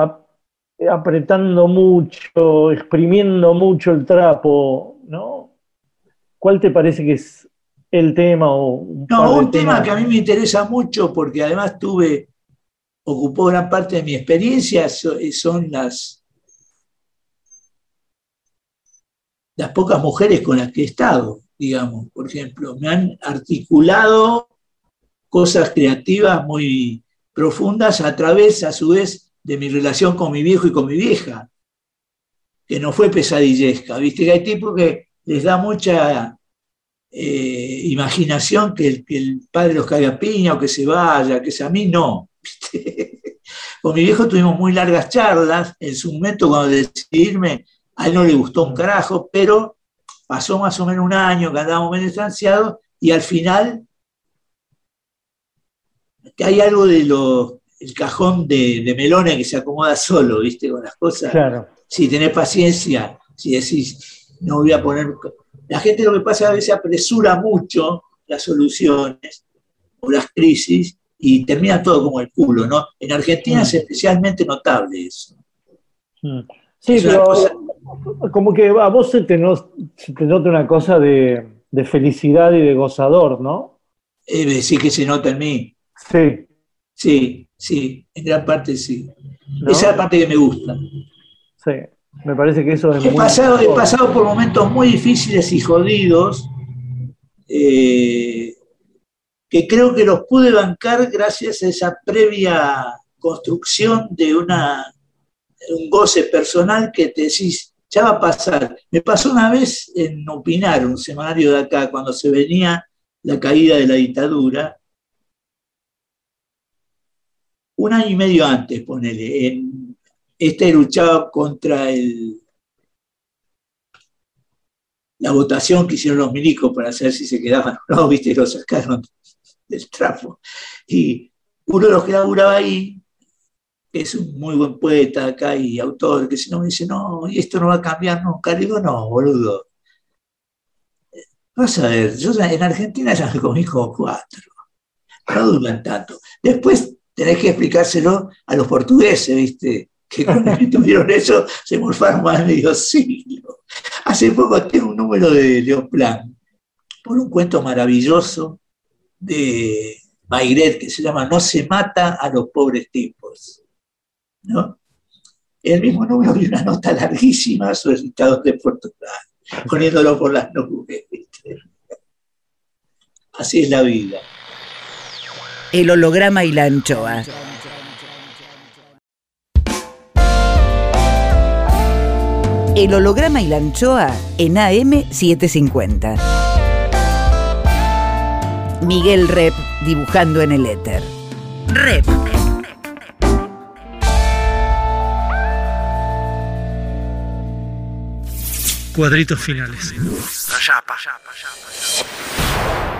Speaker 6: apretando mucho, exprimiendo mucho el trapo, ¿no? ¿Cuál te parece que es el tema? O
Speaker 2: un no, un tema que a mí me interesa mucho porque además tuve, ocupó gran parte de mi experiencia, son las, las pocas mujeres con las que he estado, digamos, por ejemplo, me han articulado cosas creativas muy profundas a través, a su vez, de mi relación con mi viejo y con mi vieja, que no fue pesadillesca. Viste que hay tipos que les da mucha eh, imaginación que el, padre los caiga piña o que se vaya, que sea a mí no. <laughs> Con mi viejo tuvimos muy largas charlas. En su momento, cuando decidí irme, a él no le gustó un carajo, pero pasó más o menos un año que andábamos medio distanciados y al final hay algo de lo, el cajón de, de Melone que se acomoda solo, ¿viste? Con las cosas.
Speaker 6: Claro.
Speaker 2: Si tenés paciencia, si decís, no voy a poner. La gente lo que pasa a veces apresura mucho las soluciones o las crisis y termina todo como el culo, ¿no? En Argentina es mm. especialmente notable eso.
Speaker 6: Mm. Sí, pero como que a vos se te, nota una cosa de, felicidad y de gozador, ¿no?
Speaker 2: Eh, sí que se nota en mí.
Speaker 6: Sí.
Speaker 2: Sí, sí, en gran parte sí. Esa es la parte que me gusta.
Speaker 6: Sí, me parece que eso es
Speaker 2: he Pasado, he pasado por momentos muy difíciles y jodidos, eh, que creo que los pude bancar gracias a esa previa construcción de una, un goce personal que te decís, ya va a pasar. Me pasó una vez en Opinar, un semanario de acá, cuando se venía la caída de la dictadura, un año y medio antes, ponele, este luchaba contra la votación que hicieron los milicos para saber si se quedaban o no, viste, lo sacaron del trapo. Y uno de los que laburaba ahí, que es un muy buen poeta acá y autor, que si no me dice, no, y esto no va a cambiar nunca, le no, boludo. Vas a ver, yo en Argentina ya me comí como cuatro. No duran tanto. Después tenés que explicárselo a los portugueses, ¿viste? <laughs> Que cuando <laughs> tuvieron eso se morfaron más medio siglo. Hace poco tengo un número de Leoplan por un cuento maravilloso de Maigret que se llama No se mata a los pobres tipos. ¿no? El mismo número y una nota larguísima sobre resultados de Portugal, poniéndolo por las nubes. ¿viste? Así es la vida.
Speaker 4: El holograma y la anchoa. El holograma y la anchoa en AM750. Miguel Rep dibujando en el éter. Rep.
Speaker 8: Cuadritos finales.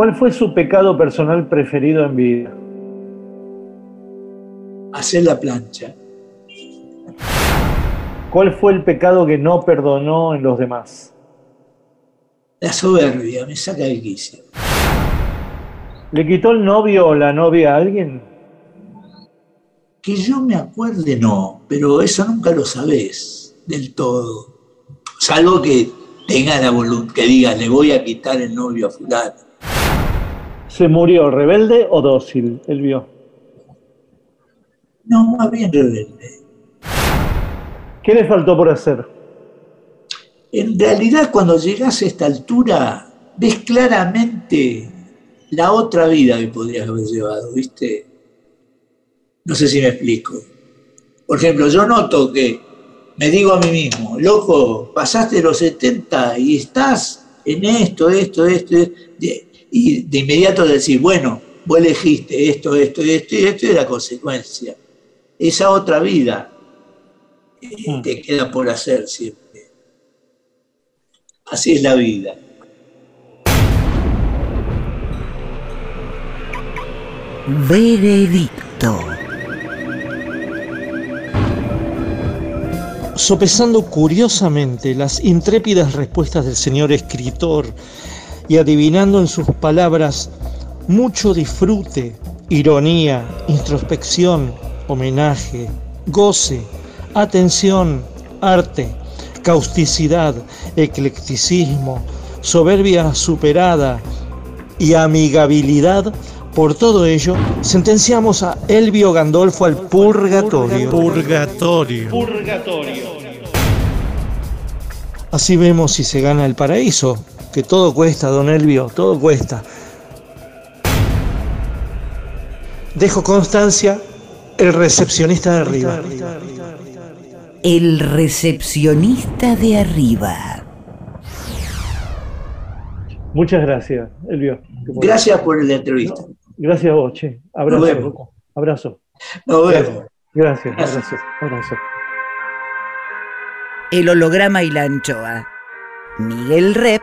Speaker 6: ¿Cuál fue su pecado personal preferido en vida?
Speaker 2: Hacer la plancha.
Speaker 6: ¿Cuál fue el pecado que no perdonó en los demás?
Speaker 2: La soberbia me saca de quicio.
Speaker 6: ¿Le quitó el novio o la novia a alguien?
Speaker 2: Que yo me acuerde, no, pero eso nunca lo sabés del todo. Salvo que tenga la voluntad, que diga, le voy a quitar el novio a fulano.
Speaker 6: ¿Se murió rebelde o dócil? Él vio.
Speaker 2: No, más bien rebelde.
Speaker 6: ¿Qué le faltó por hacer?
Speaker 2: En realidad, cuando llegas a esta altura, ves claramente la otra vida que podrías haber llevado, ¿viste? No sé si me explico. Por ejemplo, yo noto que me digo a mí mismo, loco, pasaste los 70 y estás en esto, esto, esto, y de inmediato decir, bueno, vos elegiste esto, esto, esto y esto, y la consecuencia. Esa otra vida eh, te queda por hacer siempre. Así es la vida.
Speaker 4: Veredicto.
Speaker 1: Sopesando curiosamente las intrépidas respuestas del señor escritor y adivinando en sus palabras mucho disfrute, ironía, introspección, homenaje, goce, atención, arte, causticidad, eclecticismo, soberbia superada y amigabilidad, por todo ello, sentenciamos a Elvio Gandolfo al purgatorio.
Speaker 8: Purgatorio.
Speaker 1: Purgatorio. Así vemos si se gana el paraíso, que todo cuesta, don Elvio, todo cuesta. Dejo constancia el recepcionista de arriba.
Speaker 4: El recepcionista de arriba.
Speaker 6: Muchas gracias, Elvio.
Speaker 2: Gracias por la entrevista.
Speaker 6: Gracias a vos, che. Abrazo.
Speaker 2: Nos vemos.
Speaker 6: Abrazo.
Speaker 2: Nos vemos.
Speaker 6: Gracias, gracias. Abrazo.
Speaker 4: El holograma y la anchoa. Miguel Rep